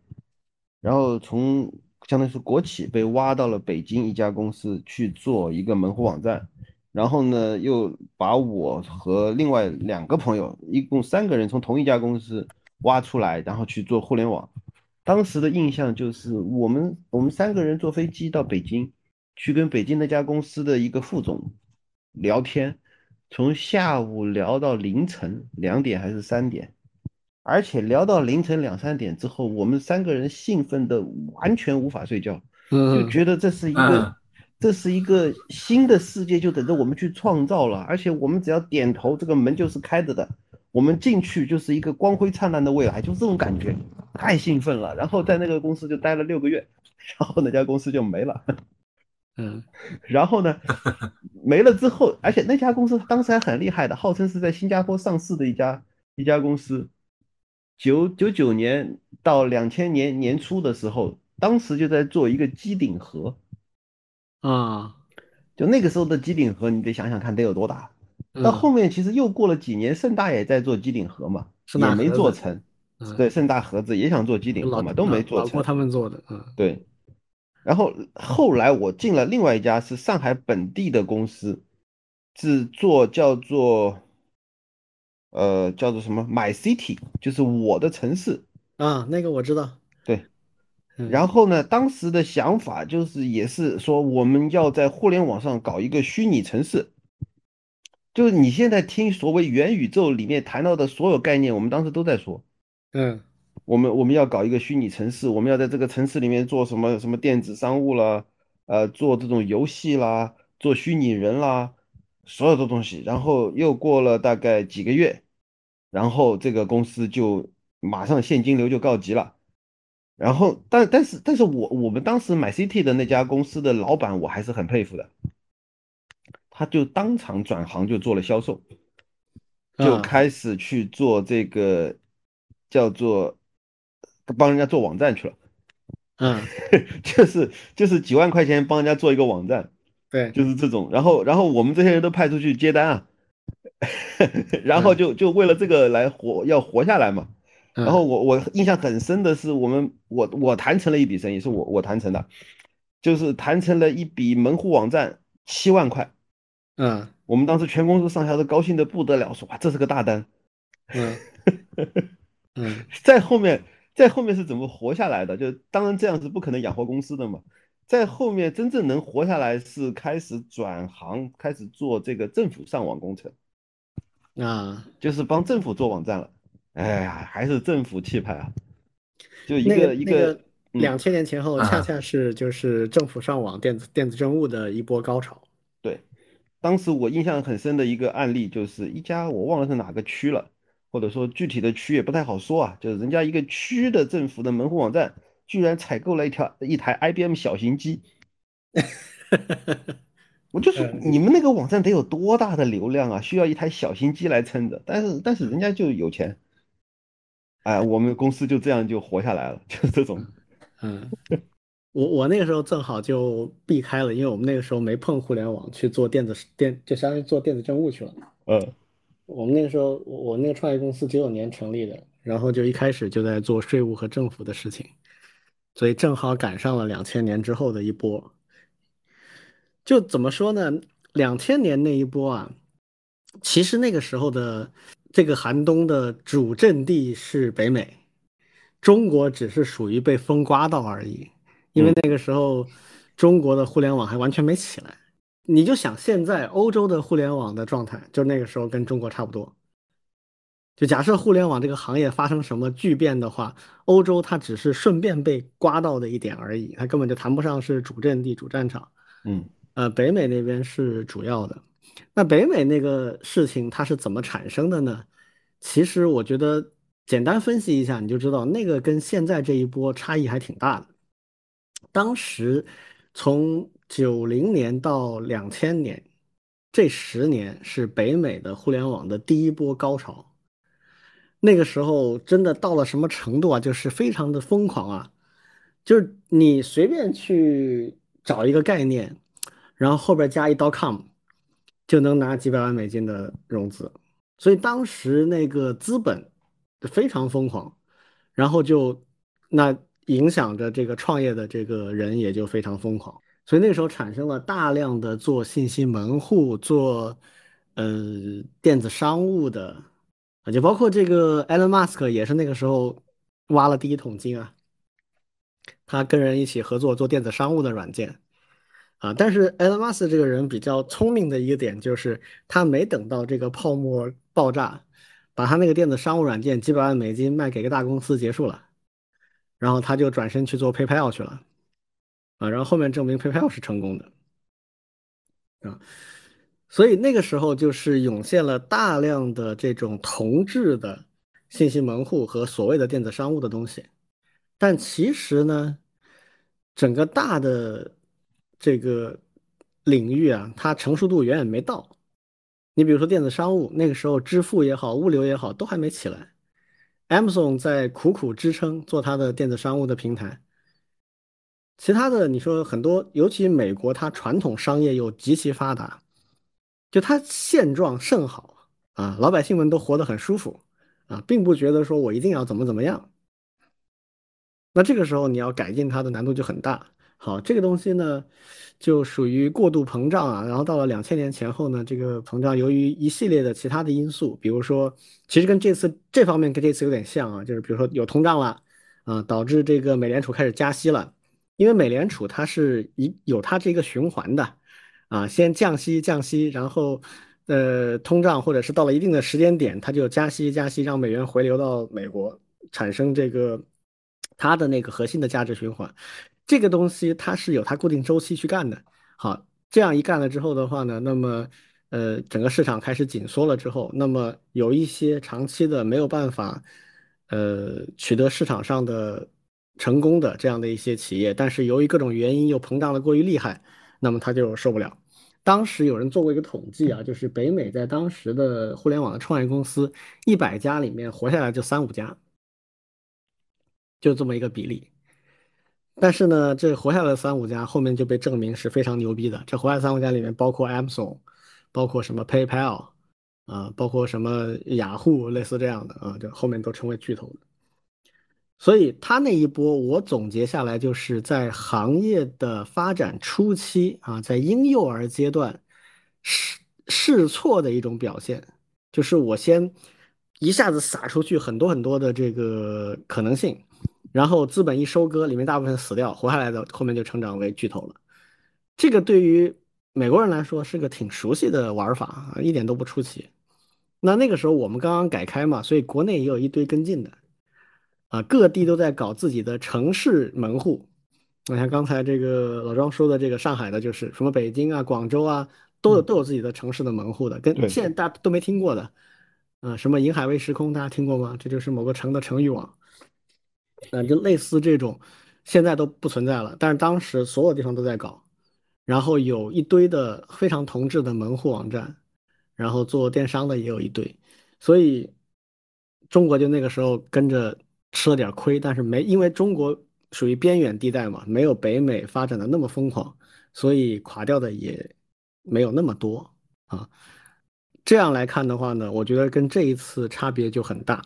然后从相当于是国企被挖到了北京一家公司去做一个门户网站，然后呢，又把我和另外两个朋友，一共三个人从同一家公司挖出来，然后去做互联网。当时的印象就是我们我们三个人坐飞机到北京，去跟北京那家公司的一个副总聊天，从下午聊到凌晨两点还是三点，而且聊到凌晨两三点之后，我们三个人兴奋的完全无法睡觉，就嗯觉得这是一个嗯这是一个新的世界，就等着我们去创造了。而且我们只要点头，这个门就是开着的，我们进去就是一个光辉灿烂的未来，就这种感觉，太兴奋了。然后在那个公司就待了六个月，然后那家公司就没了。嗯 (laughs) 然后呢，没了之后，而且那家公司当时还很厉害的，号称是在新加坡上市的一家一家公司。九九九年到两千年年初的时候，当时就在做一个机顶盒。啊，就那个时候的机顶盒，你得想想看得有多大。嗯到后面其实又过了几年，盛大也在做机顶盒嘛，也没做成。嗯对，盛大盒子也想做机顶盒嘛，都没做成老郭。他们做的，嗯对，然后后来我进了另外一家是上海本地的公司，是做叫做呃叫做什么 My City，就是我的城市。啊，那个我知道，对，嗯然后呢，当时的想法就是也是说我们要在互联网上搞一个虚拟城市。就是你现在听所谓元宇宙里面谈到的所有概念，我们当时都在说。嗯我们我们要搞一个虚拟城市，我们要在这个城市里面做什么什么电子商务啦，呃，做这种游戏啦，做虚拟人啦，所有的东西。然后又过了大概几个月，然后这个公司就马上现金流就告急了。然后，但但是但是我我们当时买 CT 的那家公司的老板，我还是很佩服的，他就当场转行就做了销售。就啊开始去做这个叫做帮人家做网站去了，嗯，(laughs) 就是就是几万块钱帮人家做一个网站，对，就是这种。然后然后我们这些人都派出去接单啊，(laughs) 然后就就为了这个来活要活下来嘛。嗯然后我我印象很深的是，我们我我谈成了一笔生意，是我我谈成的，就是谈成了一笔门户网站七万块。嗯我们当时全公司上下都高兴的不得了，说哇这是个大单。嗯 (laughs) 嗯在后面，在后面是怎么活下来的？就当然这样是不可能养活公司的嘛。在后面真正能活下来是开始转行，开始做这个政府上网工程，啊，就是帮政府做网站了。哎呀，还是政府气派啊！就一那个一个两千年前后，啊恰恰是就是政府上网电子电子政务的一波高潮。对，当时我印象很深的一个案例，就是一家我忘了是哪个区了，或者说具体的区也不太好说啊，就是人家一个区的政府的门户网站，居然采购了一条一台 IBM 小型机。(laughs) 我就说嗯你们那个网站得有多大的流量啊，需要一台小型机来撑着，但是但是人家就有钱，哎，我们公司就这样就活下来了，就是这种，(laughs) 嗯，我我那个时候正好就避开了，因为我们那个时候没碰互联网，去做电子电，就相当于做电子政务去了。嗯我们那个时候，我我那个创业公司九九年成立的，然后就一开始就在做税务和政府的事情，所以正好赶上了两千年之后的一波。就怎么说呢？两千年那一波啊，其实那个时候的这个寒冬的主阵地是北美，中国只是属于被风刮到而已，因为那个时候中国的互联网还完全没起来。你就想现在欧洲的互联网的状态，就那个时候跟中国差不多。就假设互联网这个行业发生什么巨变的话，欧洲它只是顺便被刮到的一点而已，它根本就谈不上是主阵地、主战场。嗯呃，北美那边是主要的。那北美那个事情它是怎么产生的呢？其实我觉得简单分析一下，你就知道那个跟现在这一波差异还挺大的。当时从九零年到两千年这十年是北美的互联网的第一波高潮。那个时候真的到了什么程度啊？就是非常的疯狂啊！就是你随便去找一个概念，然后后边加一 .com，就能拿几百万美金的融资。所以当时那个资本非常疯狂，然后就那影响着这个创业的这个人也就非常疯狂。所以那个时候产生了大量的做信息门户、做呃电子商务的。啊，就包括这个 Elon Musk 也是那个时候挖了第一桶金啊，他跟人一起合作做电子商务的软件啊。但是 Elon Musk 这个人比较聪明的一个点就是，他没等到这个泡沫爆炸，把他那个电子商务软件几百万美金卖给个大公司结束了，然后他就转身去做 PayPal 去了啊。然后后面证明 PayPal 是成功的啊。所以那个时候就是涌现了大量的这种同质的信息门户和所谓的电子商务的东西，但其实呢，整个大的这个领域啊，它成熟度远远没到。你比如说电子商务，那个时候支付也好，物流也好，都还没起来。Amazon 在苦苦支撑做它的电子商务的平台，其他的你说很多，尤其美国，它传统商业又极其发达。就它现状甚好啊，老百姓们都活得很舒服啊，并不觉得说我一定要怎么怎么样。那这个时候你要改进它的难度就很大。好，这个东西呢，就属于过度膨胀啊。然后到了两千年前后呢，这个膨胀由于一系列的其他的因素，比如说，其实跟这次这方面跟这次有点像啊，就是比如说有通胀了啊，导致这个美联储开始加息了，因为美联储它是一有它这个循环的。啊，先降息降息，然后，呃，通胀或者是到了一定的时间点，它就加息加息，让美元回流到美国，产生这个它的那个核心的价值循环。这个东西它是有它固定周期去干的。好，这样一干了之后的话呢，那么，呃，整个市场开始紧缩了之后，那么有一些长期的没有办法，呃，取得市场上的成功的这样的一些企业，但是由于各种原因又膨胀的过于厉害，那么它就受不了。当时有人做过一个统计啊，就是北美在当时的互联网的创业公司一百家里面活下来就三五家，就这么一个比例。但是呢，这活下来的三五家后面就被证明是非常牛逼的。这活下来三五家里面包括 Amazon，包括什么 PayPal，啊，包括什么雅虎，类似这样的啊，就后面都成为巨头的。所以他那一波，我总结下来就是在行业的发展初期啊，在婴幼儿阶段试试错的一种表现，就是我先一下子撒出去很多很多的这个可能性，然后资本一收割，里面大部分死掉，活下来的后面就成长为巨头了。这个对于美国人来说是个挺熟悉的玩法啊，一点都不出奇。那那个时候我们刚刚改开嘛，所以国内也有一堆跟进的。啊，各地都在搞自己的城市门户。你像刚才这个老庄说的，这个上海的，就是什么北京啊、广州啊，都有都有自己的城市的门户的，跟现在大家都没听过的。啊，什么银海微时空，大家听过吗？这就是某个城的城域网。啊，就类似这种，现在都不存在了。但是当时所有地方都在搞，然后有一堆的非常同质的门户网站，然后做电商的也有一堆，所以中国就那个时候跟着。吃了点亏，但是没因为中国属于边远地带嘛，没有北美发展的那么疯狂，所以垮掉的也没有那么多啊。这样来看的话呢，我觉得跟这一次差别就很大。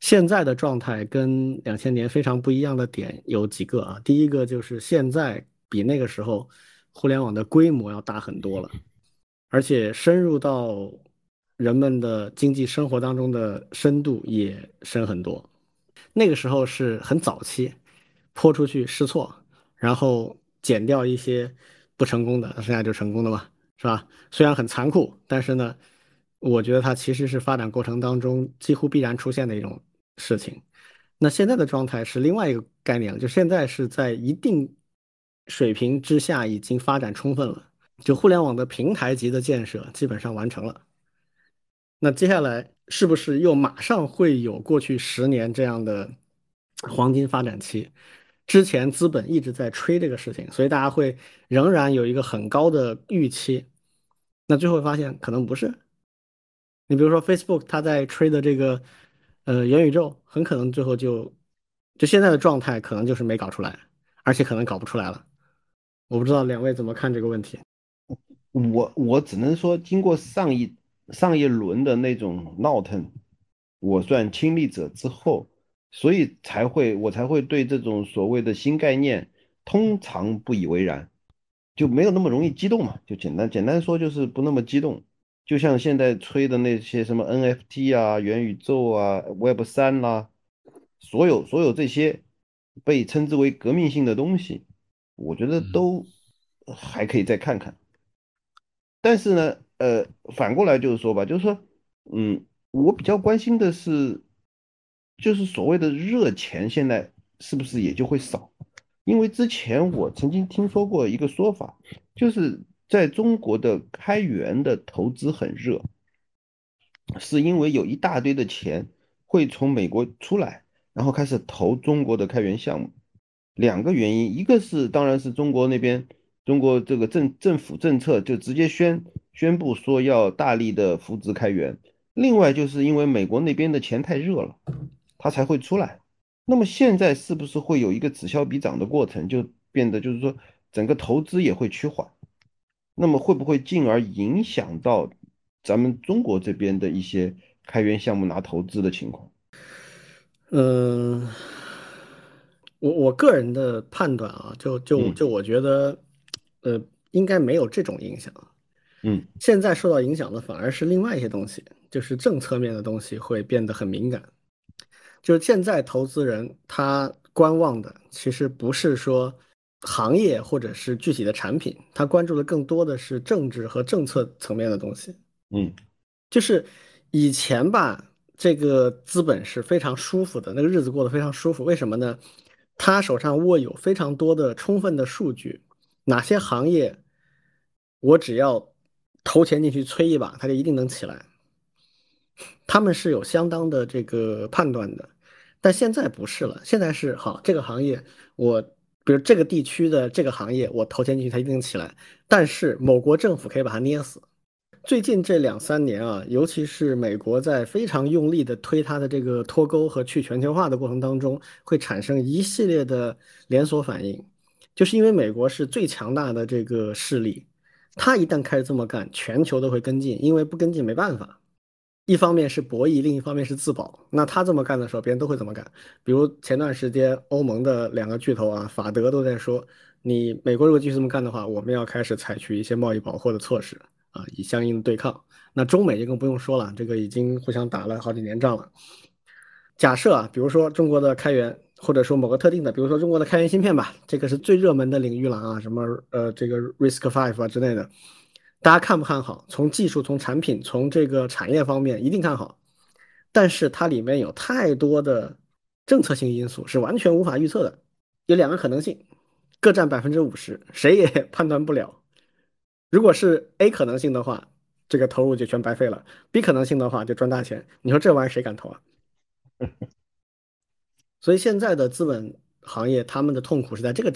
现在的状态跟两千年非常不一样的点有几个啊。第一个就是现在比那个时候互联网的规模要大很多了，而且深入到人们的经济生活当中的深度也深很多。那个时候是很早期，泼出去试错，然后减掉一些不成功的，剩下就成功的嘛，是吧？虽然很残酷，但是呢，我觉得它其实是发展过程当中几乎必然出现的一种事情。那现在的状态是另外一个概念了，就现在是在一定水平之下已经发展充分了，就互联网的平台级的建设基本上完成了。那接下来是不是又马上会有过去十年这样的黄金发展期？之前资本一直在吹这个事情，所以大家会仍然有一个很高的预期。那最后发现可能不是。你比如说 Facebook，它在吹的这个呃元宇宙，很可能最后就就现在的状态，可能就是没搞出来，而且可能搞不出来了。我不知道两位怎么看这个问题。我我只能说，经过上一上一轮的那种闹腾，我算亲历者之后。所以才会我才会对这种所谓的新概念通常不以为然，就没有那么容易激动嘛。就简单简单说就是不那么激动。就像现在吹的那些什么 NFT 啊、元宇宙啊、Web 三啦，所有所有这些被称之为革命性的东西，我觉得都还可以再看看。但是呢，呃，反过来就是说吧，就是说，嗯，我比较关心的是。就是所谓的热钱，现在是不是也就会少？因为之前我曾经听说过一个说法，就是在中国的开源的投资很热，是因为有一大堆的钱会从美国出来，然后开始投中国的开源项目。两个原因，一个是当然是中国那边中国这个政政府政策就直接宣宣布说要大力的扶植开源，另外就是因为美国那边的钱太热了。它才会出来。那么现在是不是会有一个此消彼长的过程，就变得就是说整个投资也会趋缓？那么会不会进而影响到咱们中国这边的一些开源项目拿投资的情况？嗯，我我个人的判断啊，就就就我觉得，呃，应该没有这种影响。嗯，现在受到影响的反而是另外一些东西，就是政策面的东西会变得很敏感。就是现在投资人他观望的，其实不是说行业或者是具体的产品，他关注的更多的是政治和政策层面的东西。嗯，就是以前吧，这个资本是非常舒服的，那个日子过得非常舒服。为什么呢？他手上握有非常多的充分的数据，哪些行业我只要投钱进去催一把，它就一定能起来。他们是有相当的这个判断的。但现在不是了，现在是好这个行业，我比如这个地区的这个行业，我投钱进去，它一定起来。但是某国政府可以把它捏死。最近这两三年啊，尤其是美国在非常用力的推它的这个脱钩和去全球化的过程当中，会产生一系列的连锁反应，就是因为美国是最强大的这个势力，他一旦开始这么干，全球都会跟进，因为不跟进没办法。一方面是博弈，另一方面是自保。那他这么干的时候，别人都会这么干。比如前段时间，欧盟的两个巨头啊，法德都在说，你美国如果继续这么干的话，我们要开始采取一些贸易保护的措施啊，以相应的对抗。那中美就更不用说了，这个已经互相打了好几年仗了。假设啊，比如说中国的开源，或者说某个特定的，比如说中国的开源芯片吧，这个是最热门的领域了啊，什么呃这个 Risk Five 啊之类的。大家看不看好？从技术、从产品、从这个产业方面，一定看好。但是它里面有太多的政策性因素，是完全无法预测的。有两个可能性，各占百分之五十，谁也判断不了。如果是 A 可能性的话，这个投入就全白费了；B 可能性的话，就赚大钱。你说这玩意儿谁敢投啊？所以现在的资本行业，他们的痛苦是在这个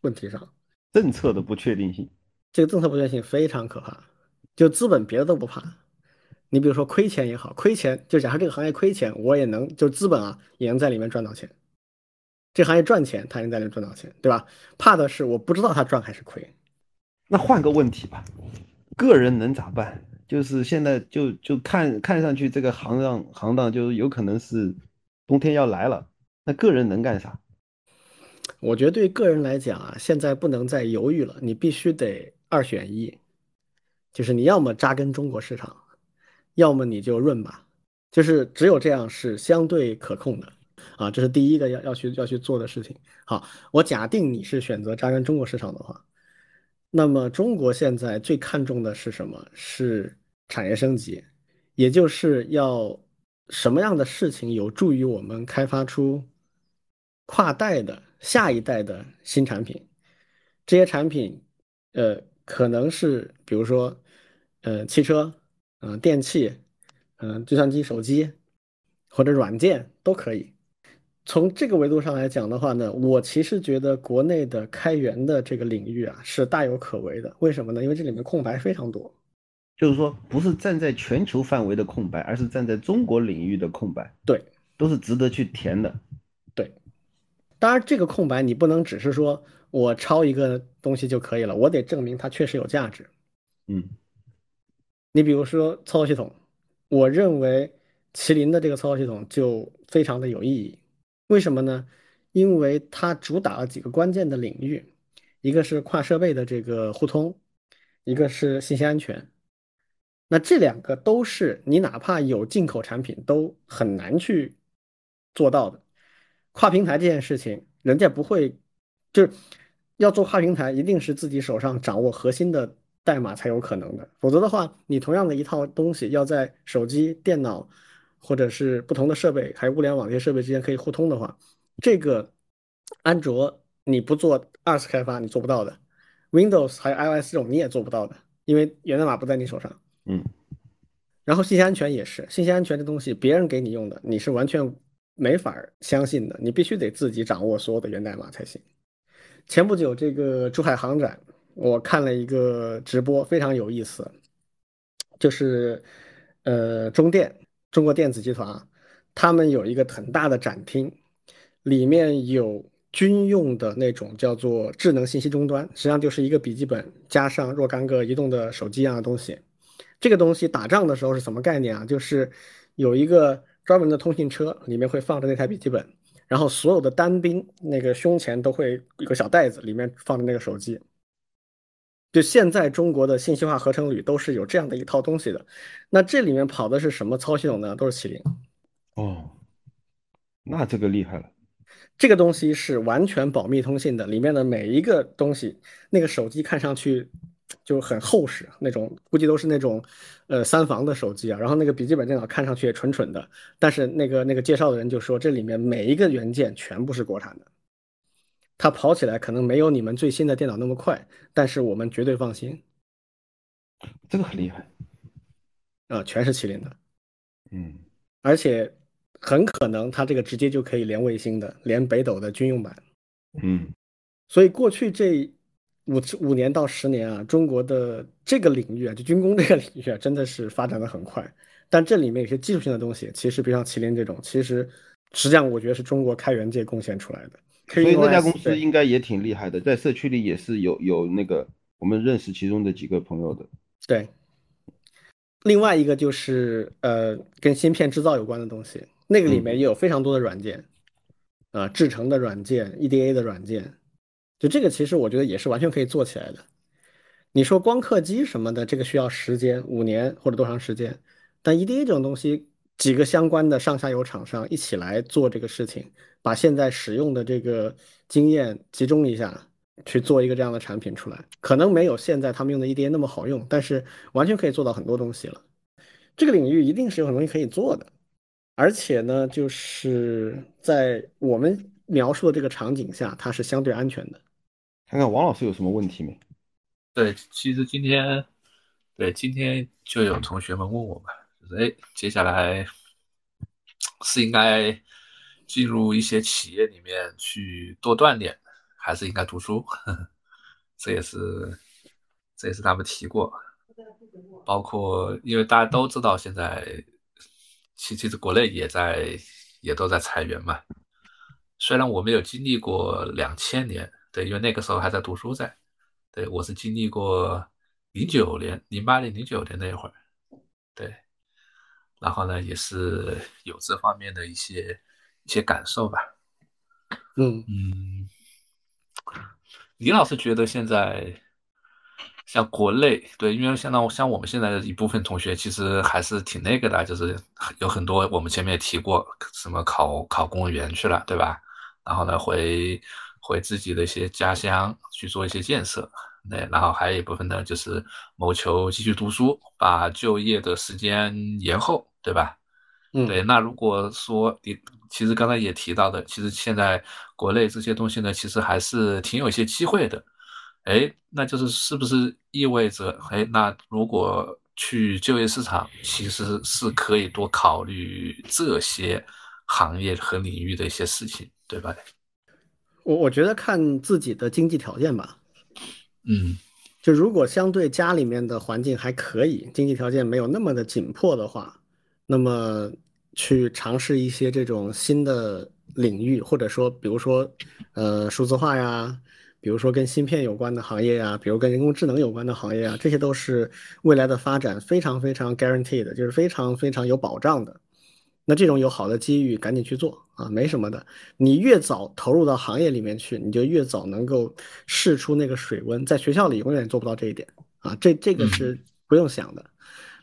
问题上，政策的不确定性。这个政策不确定性非常可怕，就资本别的都不怕，你比如说亏钱也好，亏钱就假设这个行业亏钱，我也能就资本啊也能在里面赚到钱，这行业赚钱，他能在里面赚到钱，对吧？怕的是我不知道他赚还是亏。那换个问题吧，个人能咋办？就是现在就就看看上去这个行当行当就是有可能是冬天要来了，那个人能干啥？我觉得对个人来讲啊，现在不能再犹豫了，你必须得。二选一，就是你要么扎根中国市场，要么你就润吧，就是只有这样是相对可控的啊，这是第一个要要去要去做的事情。好，我假定你是选择扎根中国市场的话，那么中国现在最看重的是什么？是产业升级，也就是要什么样的事情有助于我们开发出跨代的下一代的新产品，这些产品，呃。可能是比如说，呃，汽车，呃，电器，嗯，计算机、手机或者软件都可以。从这个维度上来讲的话呢，我其实觉得国内的开源的这个领域啊是大有可为的。为什么呢？因为这里面空白非常多。就是说，不是站在全球范围的空白，而是站在中国领域的空白。对，都是值得去填的。对，当然这个空白你不能只是说我抄一个东西就可以了，我得证明它确实有价值。嗯，你比如说操作系统，我认为麒麟的这个操作系统就非常的有意义。为什么呢？因为它主打了几个关键的领域，一个是跨设备的这个互通，一个是信息安全。那这两个都是你哪怕有进口产品都很难去做到的。跨平台这件事情，人家不会，就是要做跨平台，一定是自己手上掌握核心的代码才有可能的。否则的话，你同样的一套东西要在手机、电脑。或者是不同的设备，还有物联网这些设备之间可以互通的话，这个安卓你不做二次开发你做不到的，Windows 还有 iOS 这种你也做不到的，因为源代码不在你手上。嗯。然后信息安全也是，信息安全这东西别人给你用的，你是完全没法相信的，你必须得自己掌握所有的源代码才行。前不久这个珠海航展，我看了一个直播，非常有意思，就是呃中电。中国电子集团啊，他们有一个很大的展厅，里面有军用的那种叫做智能信息终端，实际上就是一个笔记本加上若干个移动的手机一样的东西。这个东西打仗的时候是什么概念啊？就是有一个专门的通信车，里面会放着那台笔记本，然后所有的单兵那个胸前都会有个小袋子，里面放着那个手机。就现在中国的信息化合成旅都是有这样的一套东西的，那这里面跑的是什么操系统呢？都是麒麟。哦，那这个厉害了。这个东西是完全保密通信的，里面的每一个东西，那个手机看上去就很厚实，那种估计都是那种呃三防的手机啊。然后那个笔记本电脑看上去也蠢蠢的，但是那个那个介绍的人就说，这里面每一个元件全部是国产的。它跑起来可能没有你们最新的电脑那么快，但是我们绝对放心。这个很厉害，啊，全是麒麟的，嗯，而且很可能它这个直接就可以连卫星的，连北斗的军用版，嗯，所以过去这五五年到十年啊，中国的这个领域啊，就军工这个领域啊，真的是发展的很快。但这里面有些技术性的东西，其实比如像麒麟这种，其实实际上我觉得是中国开源界贡献出来的。所以那家公司应该也挺厉害的，在社区里也是有有那个我们认识其中的几个朋友的。对，另外一个就是呃跟芯片制造有关的东西，那个里面也有非常多的软件，啊制成的软件、EDA 的软件，就这个其实我觉得也是完全可以做起来的。你说光刻机什么的，这个需要时间，五年或者多长时间？但 EDA 这种东西。几个相关的上下游厂商一起来做这个事情，把现在使用的这个经验集中一下，去做一个这样的产品出来。可能没有现在他们用的 EDA 那么好用，但是完全可以做到很多东西了。这个领域一定是有很多东西可以做的，而且呢，就是在我们描述的这个场景下，它是相对安全的。看看王老师有什么问题没？对，其实今天，对今天就有同学们问我嘛。哎，接下来是应该进入一些企业里面去多锻炼，还是应该读书？(laughs) 这也是这也是他们提过。包括因为大家都知道，现在其其实国内也在也都在裁员嘛。虽然我没有经历过两千年，对，因为那个时候还在读书在。对我是经历过零九年、零八年、零九年那会儿，对。然后呢，也是有这方面的一些一些感受吧。嗯嗯，李老师觉得现在像国内对，因为现在像我们现在的一部分同学，其实还是挺那个的，就是有很多我们前面也提过，什么考考公务员去了，对吧？然后呢，回回自己的一些家乡去做一些建设。对，然后还有一部分呢，就是谋求继续读书，把就业的时间延后，对吧？嗯，对。那如果说你其实刚才也提到的，其实现在国内这些东西呢，其实还是挺有一些机会的。哎，那就是是不是意味着，哎，那如果去就业市场，其实是可以多考虑这些行业和领域的一些事情，对吧？我我觉得看自己的经济条件吧。嗯，就如果相对家里面的环境还可以，经济条件没有那么的紧迫的话，那么去尝试一些这种新的领域，或者说，比如说，呃，数字化呀，比如说跟芯片有关的行业呀，比如跟人工智能有关的行业啊，这些都是未来的发展非常非常 guaranteed 的，就是非常非常有保障的。那这种有好的机遇，赶紧去做啊，没什么的。你越早投入到行业里面去，你就越早能够试出那个水温。在学校里永远做不到这一点啊，这这个是不用想的。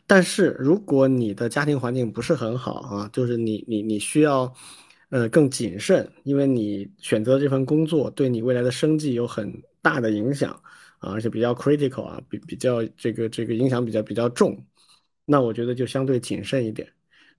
但是如果你的家庭环境不是很好啊，就是你你你需要呃更谨慎，因为你选择这份工作对你未来的生计有很大的影响啊，而且比较 critical 啊，比比较这个这个影响比较比较重，那我觉得就相对谨慎一点。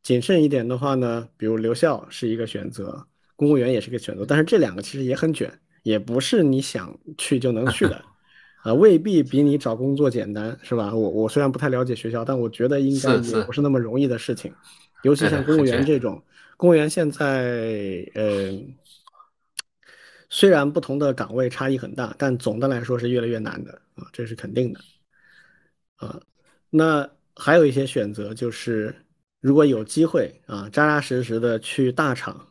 谨慎一点的话呢，比如留校是一个选择，公务员也是个选择，但是这两个其实也很卷，也不是你想去就能去的，(laughs) 啊，未必比你找工作简单，是吧？我我虽然不太了解学校，但我觉得应该也不是那么容易的事情，尤其像公务员这种，公务员现在呃，虽然不同的岗位差异很大，但总的来说是越来越难的啊，这是肯定的，啊，那还有一些选择就是。如果有机会啊，扎扎实实的去大厂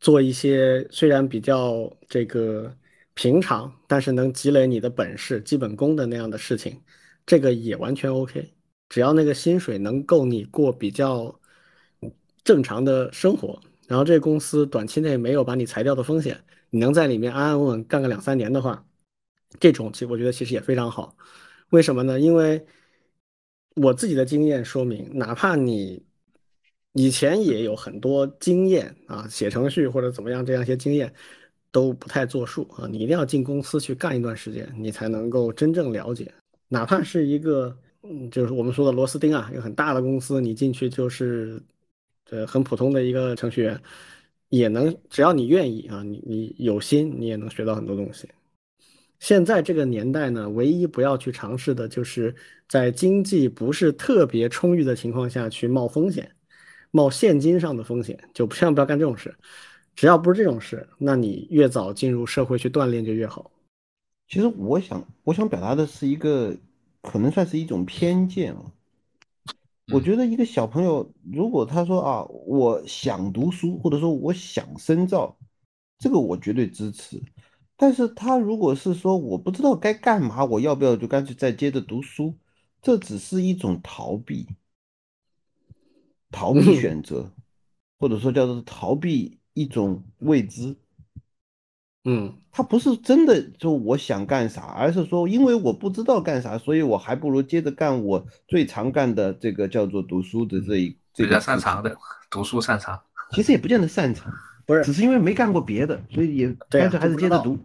做一些虽然比较这个平常，但是能积累你的本事、基本功的那样的事情，这个也完全 OK。只要那个薪水能够你过比较正常的生活，然后这公司短期内没有把你裁掉的风险，你能在里面安安稳稳干个两三年的话，这种其实我觉得其实也非常好。为什么呢？因为我自己的经验说明，哪怕你以前也有很多经验啊，写程序或者怎么样，这样一些经验都不太作数啊。你一定要进公司去干一段时间，你才能够真正了解。哪怕是一个，嗯，就是我们说的螺丝钉啊，一个很大的公司，你进去就是，呃，很普通的一个程序员，也能，只要你愿意啊，你你有心，你也能学到很多东西。现在这个年代呢，唯一不要去尝试的就是在经济不是特别充裕的情况下去冒风险。冒现金上的风险，就千万不要干这种事。只要不是这种事，那你越早进入社会去锻炼就越好。其实我想，我想表达的是一个，可能算是一种偏见啊。我觉得一个小朋友，如果他说啊，我想读书，或者说我想深造，这个我绝对支持。但是他如果是说我不知道该干嘛，我要不要就干脆再接着读书？这只是一种逃避。逃避选择，或者说叫做逃避一种未知。嗯，他不是真的就我想干啥，而是说因为我不知道干啥，所以我还不如接着干我最常干的这个叫做读书的这一比较擅长的读书擅长。其实也不见得擅长，不是，只是因为没干过别的，所以也干脆还是接着读。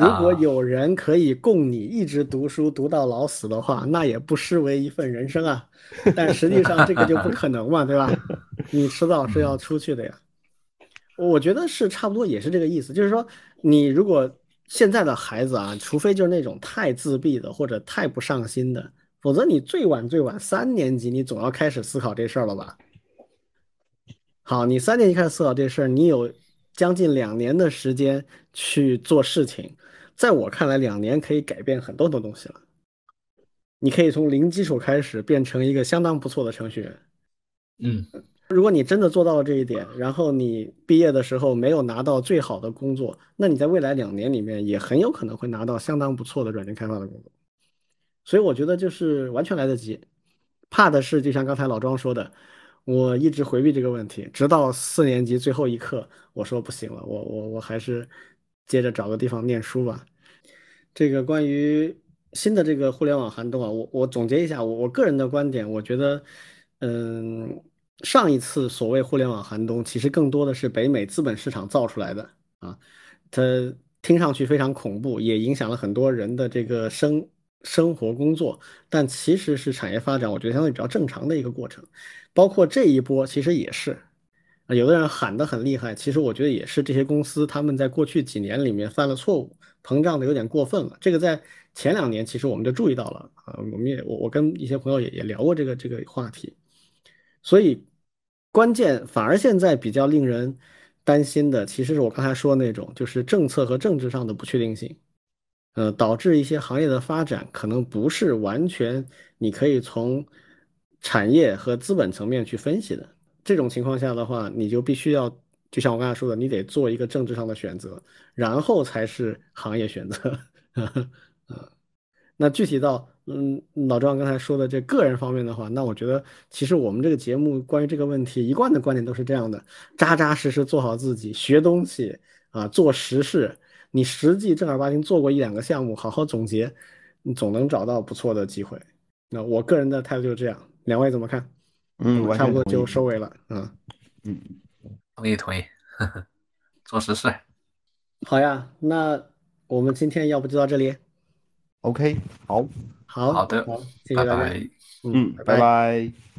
如果有人可以供你一直读书读到老死的话，(laughs) 那也不失为一份人生啊。(laughs) 但实际上这个就不可能嘛，对吧？你迟早是要出去的呀。我觉得是差不多，也是这个意思。就是说，你如果现在的孩子啊，除非就是那种太自闭的或者太不上心的，否则你最晚最晚三年级，你总要开始思考这事儿了吧？好，你三年级开始思考这事儿，你有将近两年的时间去做事情，在我看来，两年可以改变很多的东西了。你可以从零基础开始变成一个相当不错的程序员。嗯，如果你真的做到了这一点，然后你毕业的时候没有拿到最好的工作，那你在未来两年里面也很有可能会拿到相当不错的软件开发的工作。所以我觉得就是完全来得及。怕的是，就像刚才老庄说的，我一直回避这个问题，直到四年级最后一刻，我说不行了，我我我还是接着找个地方念书吧。这个关于。新的这个互联网寒冬啊，我我总结一下，我我个人的观点，我觉得，嗯，上一次所谓互联网寒冬，其实更多的是北美资本市场造出来的啊，它听上去非常恐怖，也影响了很多人的这个生生活工作，但其实是产业发展，我觉得相对比较正常的一个过程，包括这一波其实也是，有的人喊得很厉害，其实我觉得也是这些公司他们在过去几年里面犯了错误，膨胀的有点过分了。这个在前两年其实我们就注意到了啊，我们也我我跟一些朋友也也聊过这个这个话题，所以关键反而现在比较令人担心的，其实是我刚才说的那种，就是政策和政治上的不确定性，呃，导致一些行业的发展可能不是完全你可以从产业和资本层面去分析的。这种情况下的话，你就必须要，就像我刚才说的，你得做一个政治上的选择，然后才是行业选择。(laughs) 那具体到嗯老庄刚才说的这个人方面的话，那我觉得其实我们这个节目关于这个问题一贯的观点都是这样的：扎扎实实做好自己，学东西啊，做实事。你实际正儿八经做过一两个项目，好好总结，你总能找到不错的机会。那我个人的态度就是这样，两位怎么看？嗯，差不多就收尾了。嗯嗯，同意同意，(laughs) 做实事。好呀，那我们今天要不就到这里。OK，好，好好的，好，谢谢大家。嗯，拜拜。